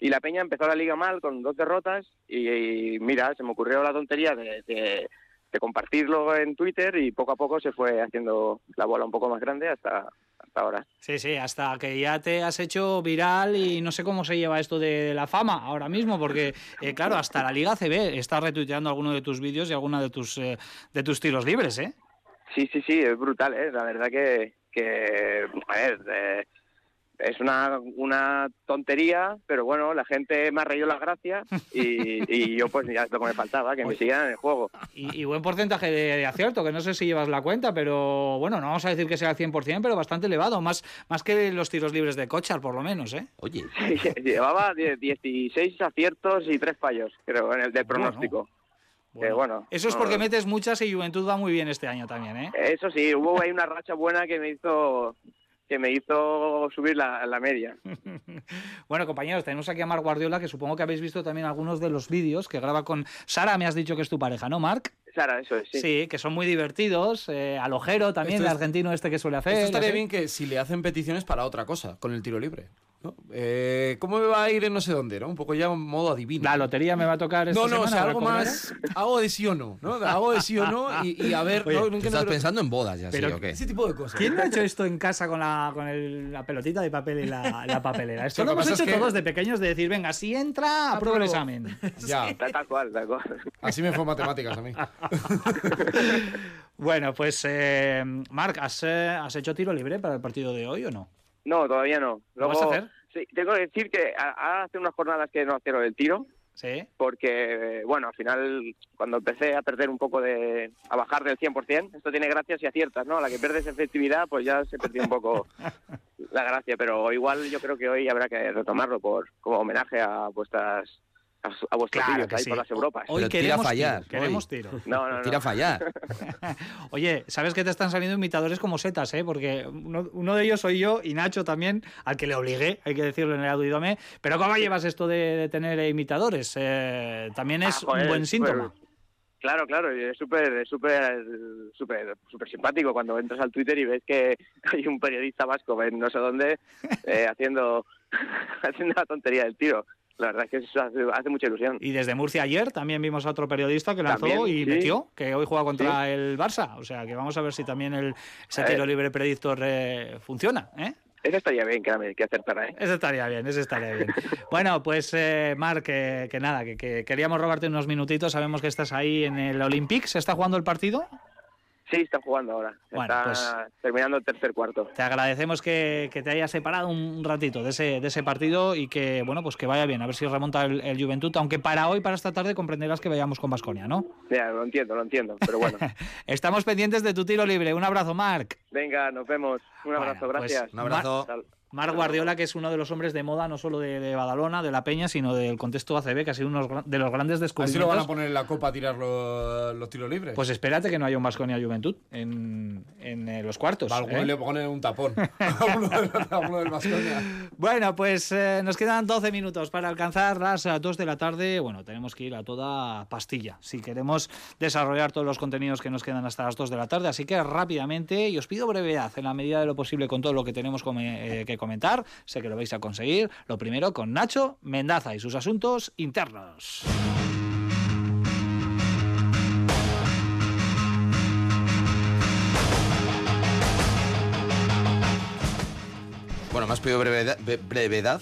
Y la peña empezó la liga mal con dos derrotas y, y mira, se me ocurrió la tontería de, de- de compartirlo en Twitter y poco a poco se fue haciendo la bola un poco más grande hasta, hasta ahora. Sí, sí, hasta que ya te has hecho viral y no sé cómo se lleva esto de la fama ahora mismo, porque eh, claro, hasta la Liga CB está retuiteando alguno de tus vídeos y alguna de tus eh, de tus tiros libres, ¿eh? Sí, sí, sí, es brutal, ¿eh? La verdad que, que a ver, eh, es una, una tontería, pero bueno, la gente me ha reído las gracias y, y yo pues ya es lo que me faltaba, que me siguieran en el juego. Y, y buen porcentaje de, de acierto, que no sé si llevas la cuenta, pero bueno, no vamos a decir que sea al 100%, pero bastante elevado, más, más que los tiros libres de Cochar, por lo menos, ¿eh? Oye, <laughs> Llevaba die- 16 aciertos y 3 fallos, creo, en el del Bueno. pronóstico. Que, bueno, Eso es no- porque metes muchas y Juventud va muy bien este año también, ¿eh? Eso sí, hubo ahí una racha buena que me hizo que me hizo subir la, la media. <laughs> Bueno, compañeros, tenemos aquí a Marc Guardiola, que supongo que habéis visto también algunos de los vídeos que graba con Sara, me has dicho que es tu pareja, ¿no, Marc? Sara, eso es, sí. Sí, que son muy divertidos. Eh, al ojero también, Esto el es- argentino este que suele hacer. Esto estaría bien que si le hacen peticiones para otra cosa, con el tiro libre. ¿No? Eh, ¿Cómo me va a ir en no sé dónde? ¿no? Un poco ya en modo adivino. La lotería me va a tocar esta No, no, o semana, sea, a ver algo era. más. Hago de sí o no, ¿no? Hago de sí o no y, y a ver. Oye, no, ¿tú no, estás no- pensando en bodas ya, sí, o qué? Ese tipo de cosas. ¿Quién no ha hecho esto en casa con la, con el- la pelotita de papel y la, la papelera? Esto Lo hemos hecho es que- todos de pequeños, de decir, venga, si entra, aprueba el examen. <laughs> Ya, tal cual, tal cual. así me fue matemáticas a mí. <laughs> Bueno, pues, eh, Marc, ¿has, eh, ¿has hecho tiro libre para el partido de hoy o no? No, todavía no. ¿Lo vas a hacer? Sí, tengo que decir que a- hace unas jornadas que no hacía el tiro, Sí. porque, bueno, al final, cuando empecé a perder un poco de... a bajar del 100%, esto tiene gracias y aciertas, ¿no? A la que pierdes efectividad, pues ya se perdió un poco <laughs> la gracia, pero igual yo creo que hoy habrá que retomarlo por como homenaje a vuestras... a, a vuestros Claro que ahí sí. por las Europas. Hoy Pero tira a queremos fallar, tiro. Queremos tiro. No, no, no. Tira a fallar. <laughs> Oye, ¿sabes que te están saliendo imitadores como setas, eh? Porque uno, uno de ellos soy yo y Nacho también, al que le obligué, hay que decirlo en el audiodome. Pero ¿cómo llevas esto de, de tener eh, imitadores? Eh, también es Ah, joder, un buen síntoma. Claro, claro, es súper, súper, súper, súper simpático cuando entras al Twitter y ves que hay un periodista vasco en no sé dónde eh, haciendo, <laughs> haciendo la tontería del tiro. La verdad es que eso hace, hace mucha ilusión. Y desde Murcia ayer también vimos a otro periodista que lanzó También, y sí. metió, que hoy juega contra el Barça. O sea, que vamos a ver si también el, ese tiro libre predictor eh, funciona, ¿eh? Eso estaría bien que, que acertara, ¿eh? Ese estaría bien, ese estaría bien. Bueno, pues eh, que, que nada, que, que queríamos robarte unos minutitos. Sabemos que estás ahí en el Olympic. ¿Se está jugando el partido? Sí, están jugando ahora. Bueno, Está pues- terminando el tercer cuarto. Te agradecemos que, que te hayas separado un ratito de ese, de ese partido y que, bueno, pues que vaya bien, a ver si remonta el, el Juventud, aunque para hoy, para esta tarde, comprenderás que vayamos con Basconia, ¿no? Ya, lo entiendo, lo entiendo, pero bueno. <laughs> Estamos pendientes de tu tiro libre. Un abrazo, Marc. Venga, nos vemos. Un abrazo, Bueno, pues, gracias. Un abrazo. Marc Guardiola, que es uno de los hombres de moda, no solo de, de Badalona, de la Peña, sino del contexto ACB, que ha sido uno de los grandes A ver si lo descubrimientos. van a poner en la copa a tirar los, los tiros libres. Pues espérate que no haya un Basconia Juventud en, en, eh, los cuartos. alguno ¿eh? le ponen un tapón. <laughs> a uno del, a uno del Baskonia. Bueno, pues eh, nos quedan 12 minutos para alcanzar las eh, 2 de la tarde. Bueno, tenemos que ir a toda pastilla si queremos desarrollar todos los contenidos que nos quedan hasta las 2 de la tarde. Así que rápidamente, y os pido brevedad en la medida de lo posible con todo lo que tenemos eh, que comentar. Sé que lo vais a conseguir. Lo primero con Nacho Mendaza y sus asuntos internos. Bueno, me has brevedad,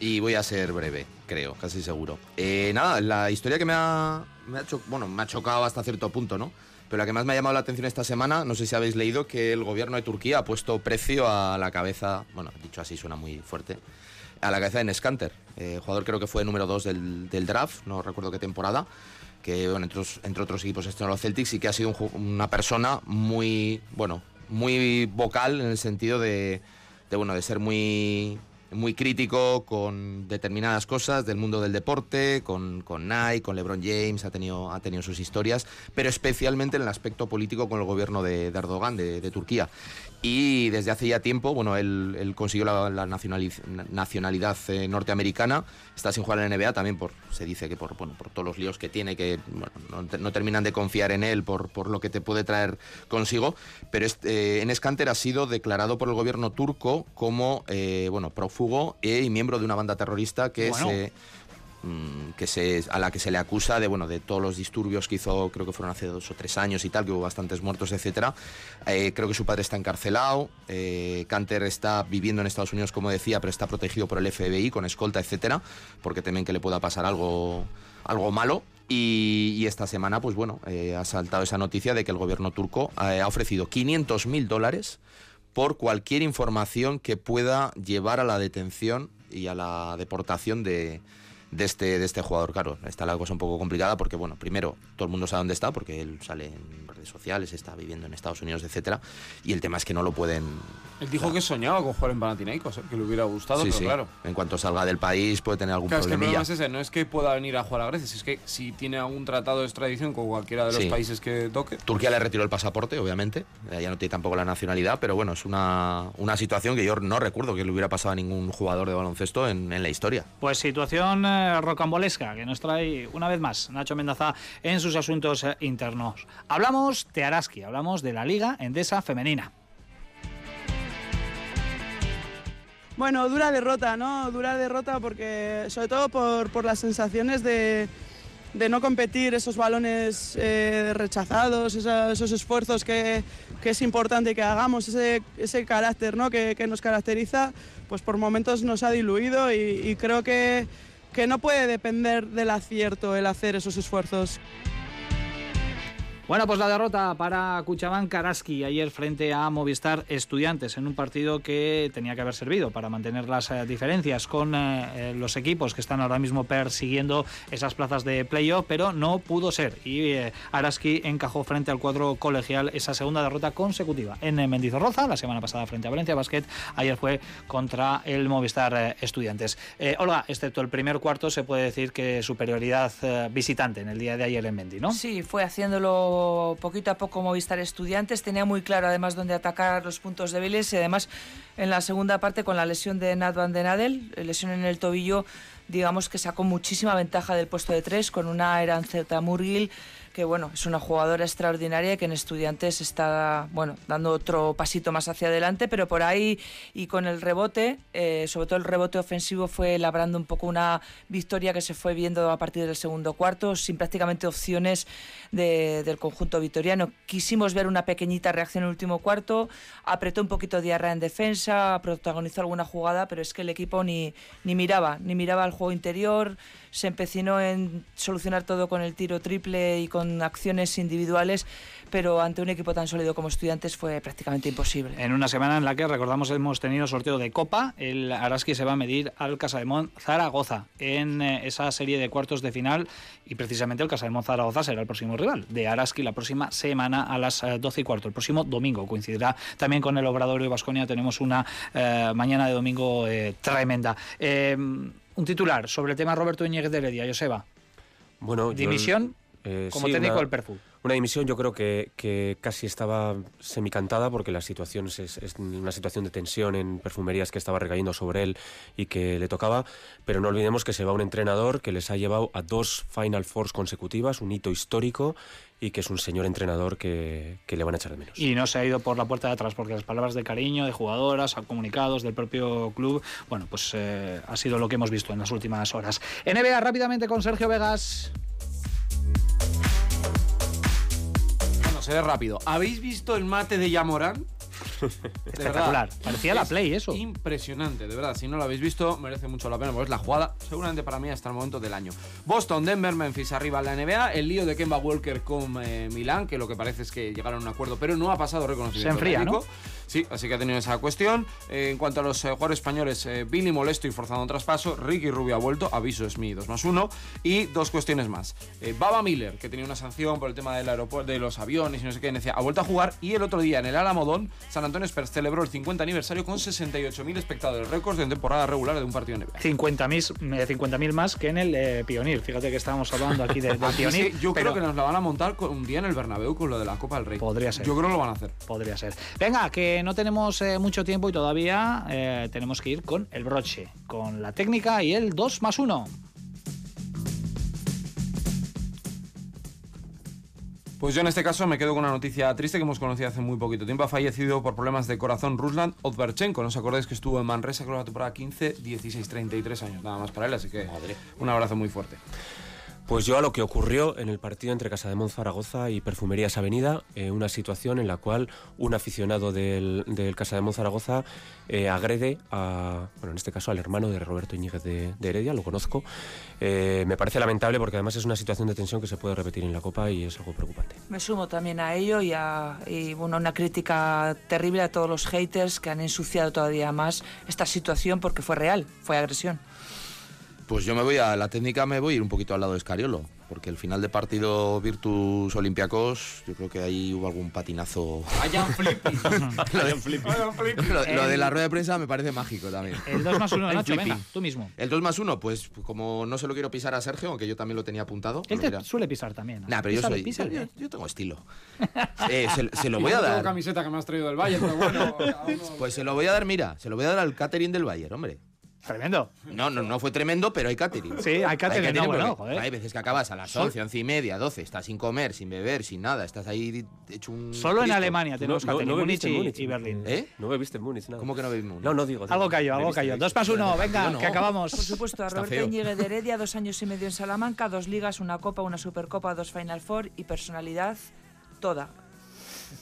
y voy a ser breve, creo, casi seguro. Eh, nada, la historia que me ha, bueno, me ha chocado hasta cierto punto, ¿no? Pero la que más me ha llamado la atención esta semana, no sé si habéis leído que el gobierno de Turquía ha puesto precio a la cabeza, bueno, dicho así suena muy fuerte, a la cabeza de Nescanter, eh, jugador creo que fue número 2 del, draft, no recuerdo qué temporada, que entre, otros, entre otros equipos estrenó los Celtics y que ha sido una persona muy, bueno, muy vocal en el sentido de, de, bueno, de ser muy, muy crítico con determinadas cosas del mundo del deporte, con, con Nike, con LeBron James, ha tenido, ha tenido sus historias, pero especialmente en el aspecto político con el gobierno de, Erdogan, de, Turquía. Y desde hace ya tiempo, bueno, él, consiguió la, nacionalidad eh, norteamericana, está sin jugar en la NBA también por, se dice que por, bueno, por todos los líos que tiene, que no, te- no terminan de confiar en él por, por lo que te puede traer consigo, pero este, eh, Enes Kanter ha sido declarado por el gobierno turco como, eh, bueno, prófugo e- y miembro de una banda terrorista que Bueno. se mm, que se, a la que se le acusa de bueno de todos los disturbios que hizo creo que fueron hace dos o tres años y tal que hubo bastantes muertos etcétera Eh, creo que su padre está encarcelado eh, Canter está viviendo en Estados Unidos como decía pero está protegido por el FBI con escolta etcétera porque temen que le pueda pasar algo algo malo y, y esta semana pues bueno eh, ha saltado esa noticia de que el gobierno turco eh, ha ofrecido 500 mil dólares por cualquier información que pueda llevar a la detención y a la deportación de, de este, de este jugador. Claro, está la cosa un poco complicada porque, bueno, primero, todo el mundo sabe dónde está porque él sale en redes sociales, está viviendo en Estados Unidos, etcétera, y el tema es que no lo pueden... Él dijo que soñaba con jugar en Panathinaikos, ¿eh? que le hubiera gustado, Sí, pero sí. claro. En cuanto salga del país puede tener algún Claro, es que el problemilla. problema es ese, no es que pueda venir a jugar a Grecia, es que si tiene algún tratado de extradición con cualquiera de los Sí. países que toque. Turquía le retiró el pasaporte, obviamente. eh, Ya no tiene tampoco la nacionalidad, pero bueno, es una, una situación que yo no recuerdo que le hubiera pasado a ningún jugador de baloncesto en, en la historia. Pues situación eh, rocambolesca que nos trae una vez más Nacho Mendaza en sus asuntos eh, internos. Hablamos de Araski, hablamos de la Liga Endesa Femenina. Bueno, dura derrota, ¿no? Dura derrota porque, sobre todo por, las sensaciones de, no competir, esos balones eh, rechazados, esos esfuerzos que, es importante que hagamos, ese, carácter ¿no? que, que nos caracteriza, pues por momentos nos ha diluido y, y creo que, que no puede depender del acierto el hacer esos esfuerzos. Bueno, pues la derrota para Cuchabán Karaski ayer frente a Movistar Estudiantes en un partido que tenía que haber servido para mantener las eh, diferencias con eh, eh, los equipos que están ahora mismo persiguiendo esas plazas de playoff, pero no pudo ser. Y eh, Araski encajó frente al cuadro colegial esa segunda derrota consecutiva en eh, Mendizorroza, la semana pasada frente a Valencia Basket, ayer fue contra el Movistar eh, Estudiantes. Olga, excepto el primer cuarto, se puede decir que superioridad visitante en el día de ayer en Mendy, ¿no? Sí, fue haciéndolo poquito a poco Movistar Estudiantes. Tenía muy claro además dónde atacar los puntos débiles y además en la segunda parte con la lesión de Nat Van Den Adel, eh, lesión en el tobillo, digamos que sacó muchísima ventaja del puesto de tres con una Eranceta Murgil que bueno, es una jugadora extraordinaria que en Estudiantes está bueno, dando otro pasito más hacia adelante, pero por ahí y con el rebote, eh, sobre todo el rebote ofensivo fue labrando un poco una victoria que se fue viendo a partir del segundo cuarto, sin prácticamente opciones de- del conjunto vitoriano. Quisimos ver una pequeñita reacción en el último cuarto, apretó un poquito Diarra en defensa, protagonizó alguna jugada, pero es que el equipo ni, ni miraba, ni miraba al juego interior, se empecinó en solucionar todo con el tiro triple y con acciones individuales, pero ante un equipo tan sólido como estudiantes fue prácticamente imposible. En una semana en la que, recordamos, hemos tenido sorteo de Copa, el Araski se va a medir al Casademont Zaragoza en eh, esa serie de cuartos de final y precisamente el Casademont Zaragoza será el próximo rival de Araski la próxima semana a las eh, 12 y cuarto, el próximo domingo. Coincidirá también con el Obradorio de Basconia, tenemos una eh, mañana de domingo eh, tremenda. Eh, un titular sobre el tema Roberto Iñiguez de Heredia, Joseba. Bueno, yo- Dimisión eh, como sí, técnico una- del Perfú. Una dimisión yo creo que, que casi estaba semicantada porque la situación es- es una situación de tensión en perfumerías que estaba recayendo sobre él y que le tocaba, pero no olvidemos que se va un entrenador que les ha llevado a dos Final Fours consecutivas, un hito histórico y que es un señor entrenador que, que le van a echar de menos. Y no se ha ido por la puerta de atrás, porque las palabras de cariño de jugadoras, comunicados del propio club, bueno, pues eh, ha sido lo que hemos visto en las últimas horas. NBA, rápidamente con Sergio Vegas. Bueno, seré rápido. ¿Habéis visto el mate de Yamorán? <laughs> Espectacular. verdad, Parecía la es Play eso. Impresionante, de verdad. Si no lo habéis visto, merece mucho la pena, porque es la jugada, seguramente para mí, hasta el momento del año. Boston, Denver, Memphis arriba en la NBA. El lío de Kemba Walker con eh, Milán, que lo que parece es que llegaron a un acuerdo, pero no ha pasado reconocimiento. Se enfría, médico. ¿no? Sí, así que ha tenido esa cuestión. Eh, en cuanto a los eh, jugadores españoles, eh, Billy molesto y forzando un traspaso. Ricky Rubio ha vuelto, aviso Smith 2 más 1. Y dos cuestiones más. Eh, Baba Miller, que tenía una sanción por el tema del aeropuerto, de los aviones y no sé qué, decía, ha vuelto a jugar. Y el otro día en el Alamodón, San Antonio Spurs celebró el 50 aniversario con 68.000 espectadores, récords de temporada regular de un partido NBA. 50.000 eh, 50.000 más que en el eh, Pionir. Fíjate que estábamos hablando aquí de- del <laughs> Aquí Pionir. sí, yo pero creo que nos la van a montar con- un día en el Bernabéu con lo de la Copa del Rey. Podría ser. Yo creo que lo van a hacer. Podría ser. Venga, que no tenemos eh, mucho tiempo y todavía eh, tenemos que ir con el broche, con la técnica y el 2 más 1. Pues yo en este caso me quedo con una noticia triste que hemos conocido hace muy poquito tiempo. Ha fallecido por problemas de corazón Ruslan Odverchenko. ¿No os acordáis que estuvo en Manresa con la temporada 15, 16, 33 años? Nada más para él, así que un abrazo muy fuerte. Pues yo a lo que ocurrió en el partido entre Casa de Zaragoza y Perfumerías Avenida, eh, una situación en la cual un aficionado del, del Casa de Zaragoza eh, agrede a, bueno, en este caso al hermano de Roberto Iñiguez de, de Heredia, lo conozco. Eh, me parece lamentable porque además es una situación de tensión que se puede repetir en la Copa y es algo preocupante. Me sumo también a ello y, a, y bueno, una crítica terrible a todos los haters que han ensuciado todavía más esta situación porque fue real, fue agresión. Pues yo me voy a la técnica, me voy a ir un poquito al lado de Escariolo, porque el final de partido Virtus Olympiacos, yo creo que ahí hubo algún patinazo. Hayan flippy. <laughs> lo, lo de la rueda de prensa me parece mágico también. El 2 más 1 de <laughs> El Nacho, flipping. venga, tú mismo. El 2 más 1, pues como no se lo quiero pisar a Sergio, aunque yo también lo tenía apuntado. Él te mira. suele pisar también. ¿no? Nah, pero yo soy. písale. Yo, yo tengo estilo. <laughs> Eh, se, se lo voy a no tengo dar. camiseta que me has traído del Valle, pero bueno. Pues se lo voy a dar, mira, se lo voy a dar al catering del Bayern, hombre. Tremendo. No, no, no fue tremendo, pero hay catering. Sí, hay catering, no, bueno, joder. Hay veces que acabas a las Sol- 11, 11 y media, 12, estás sin comer, sin beber, sin nada, estás ahí hecho un. Solo en. Alemania tenemos no- catering, no Múnich bebiste en y, Múnich. y Berlín. ¿Eh? No bebiste en Múnich, nada. ¿Cómo que no bebimos? No, no digo. Algo cayó, algo Bebiste, cayó. bebiste. 2 más 1, venga, no. que acabamos. Por supuesto, a Roberto. Íñiguez de Heredia, dos años y medio en Salamanca, dos ligas, una copa, una supercopa, dos Final Four y personalidad toda.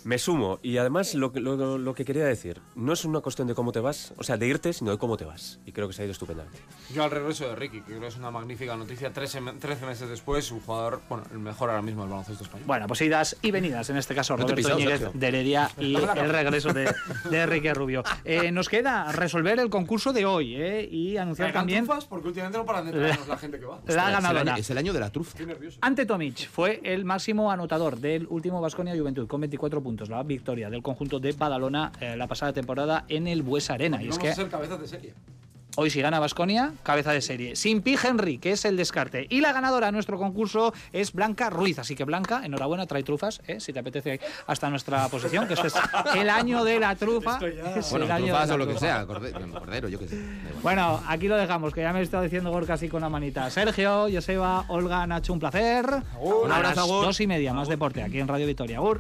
Me sumo y además lo, que- lo, lo que quería decir, no es una cuestión de cómo te vas, o sea, de irte, sino de cómo te vas. Y creo que se ha ido estupendamente. Yo al regreso de Ricky, que creo que es una magnífica noticia. 13, me- 13 meses después, un jugador, bueno, el mejor ahora mismo del baloncesto español. Bueno, pues idas y venidas, en este caso No Roberto Íñiguez de Heredia <laughs> y el regreso de, de Enrique Rubio. <laughs> Eh, nos queda resolver el concurso de hoy eh, y anunciar también trufas, porque últimamente no paran de traernos <laughs> la gente que va. la Es el, ganadora. año, es el año de la trufa. Estoy nervioso. Ante Tomic fue el máximo anotador del último Vasconia Juventud con 24 puntos, la victoria del conjunto de Badalona eh, la pasada temporada en el Buesa Arena. Y es vamos que a ser cabezas de serie. Hoy si gana Vasconia, cabeza de serie. Sin Pi Henry, que es el descarte. Y la ganadora de nuestro concurso es Blanca Ruiz. Así que Blanca, enhorabuena, trae trufas, ¿eh? si te apetece hasta nuestra posición, que este es el año de la trufa. Es Bueno, el año de trufas la o lo que trufa. sea, cordero, cordero, yo qué sé. Bueno, aquí lo dejamos, que ya me he estado diciendo Gorka así con la manita. Sergio, Joseba, Olga, Nacho, un placer. Un A abrazo, las Agur. dos y media, más deporte, aquí en Radio Vitoria. Agur.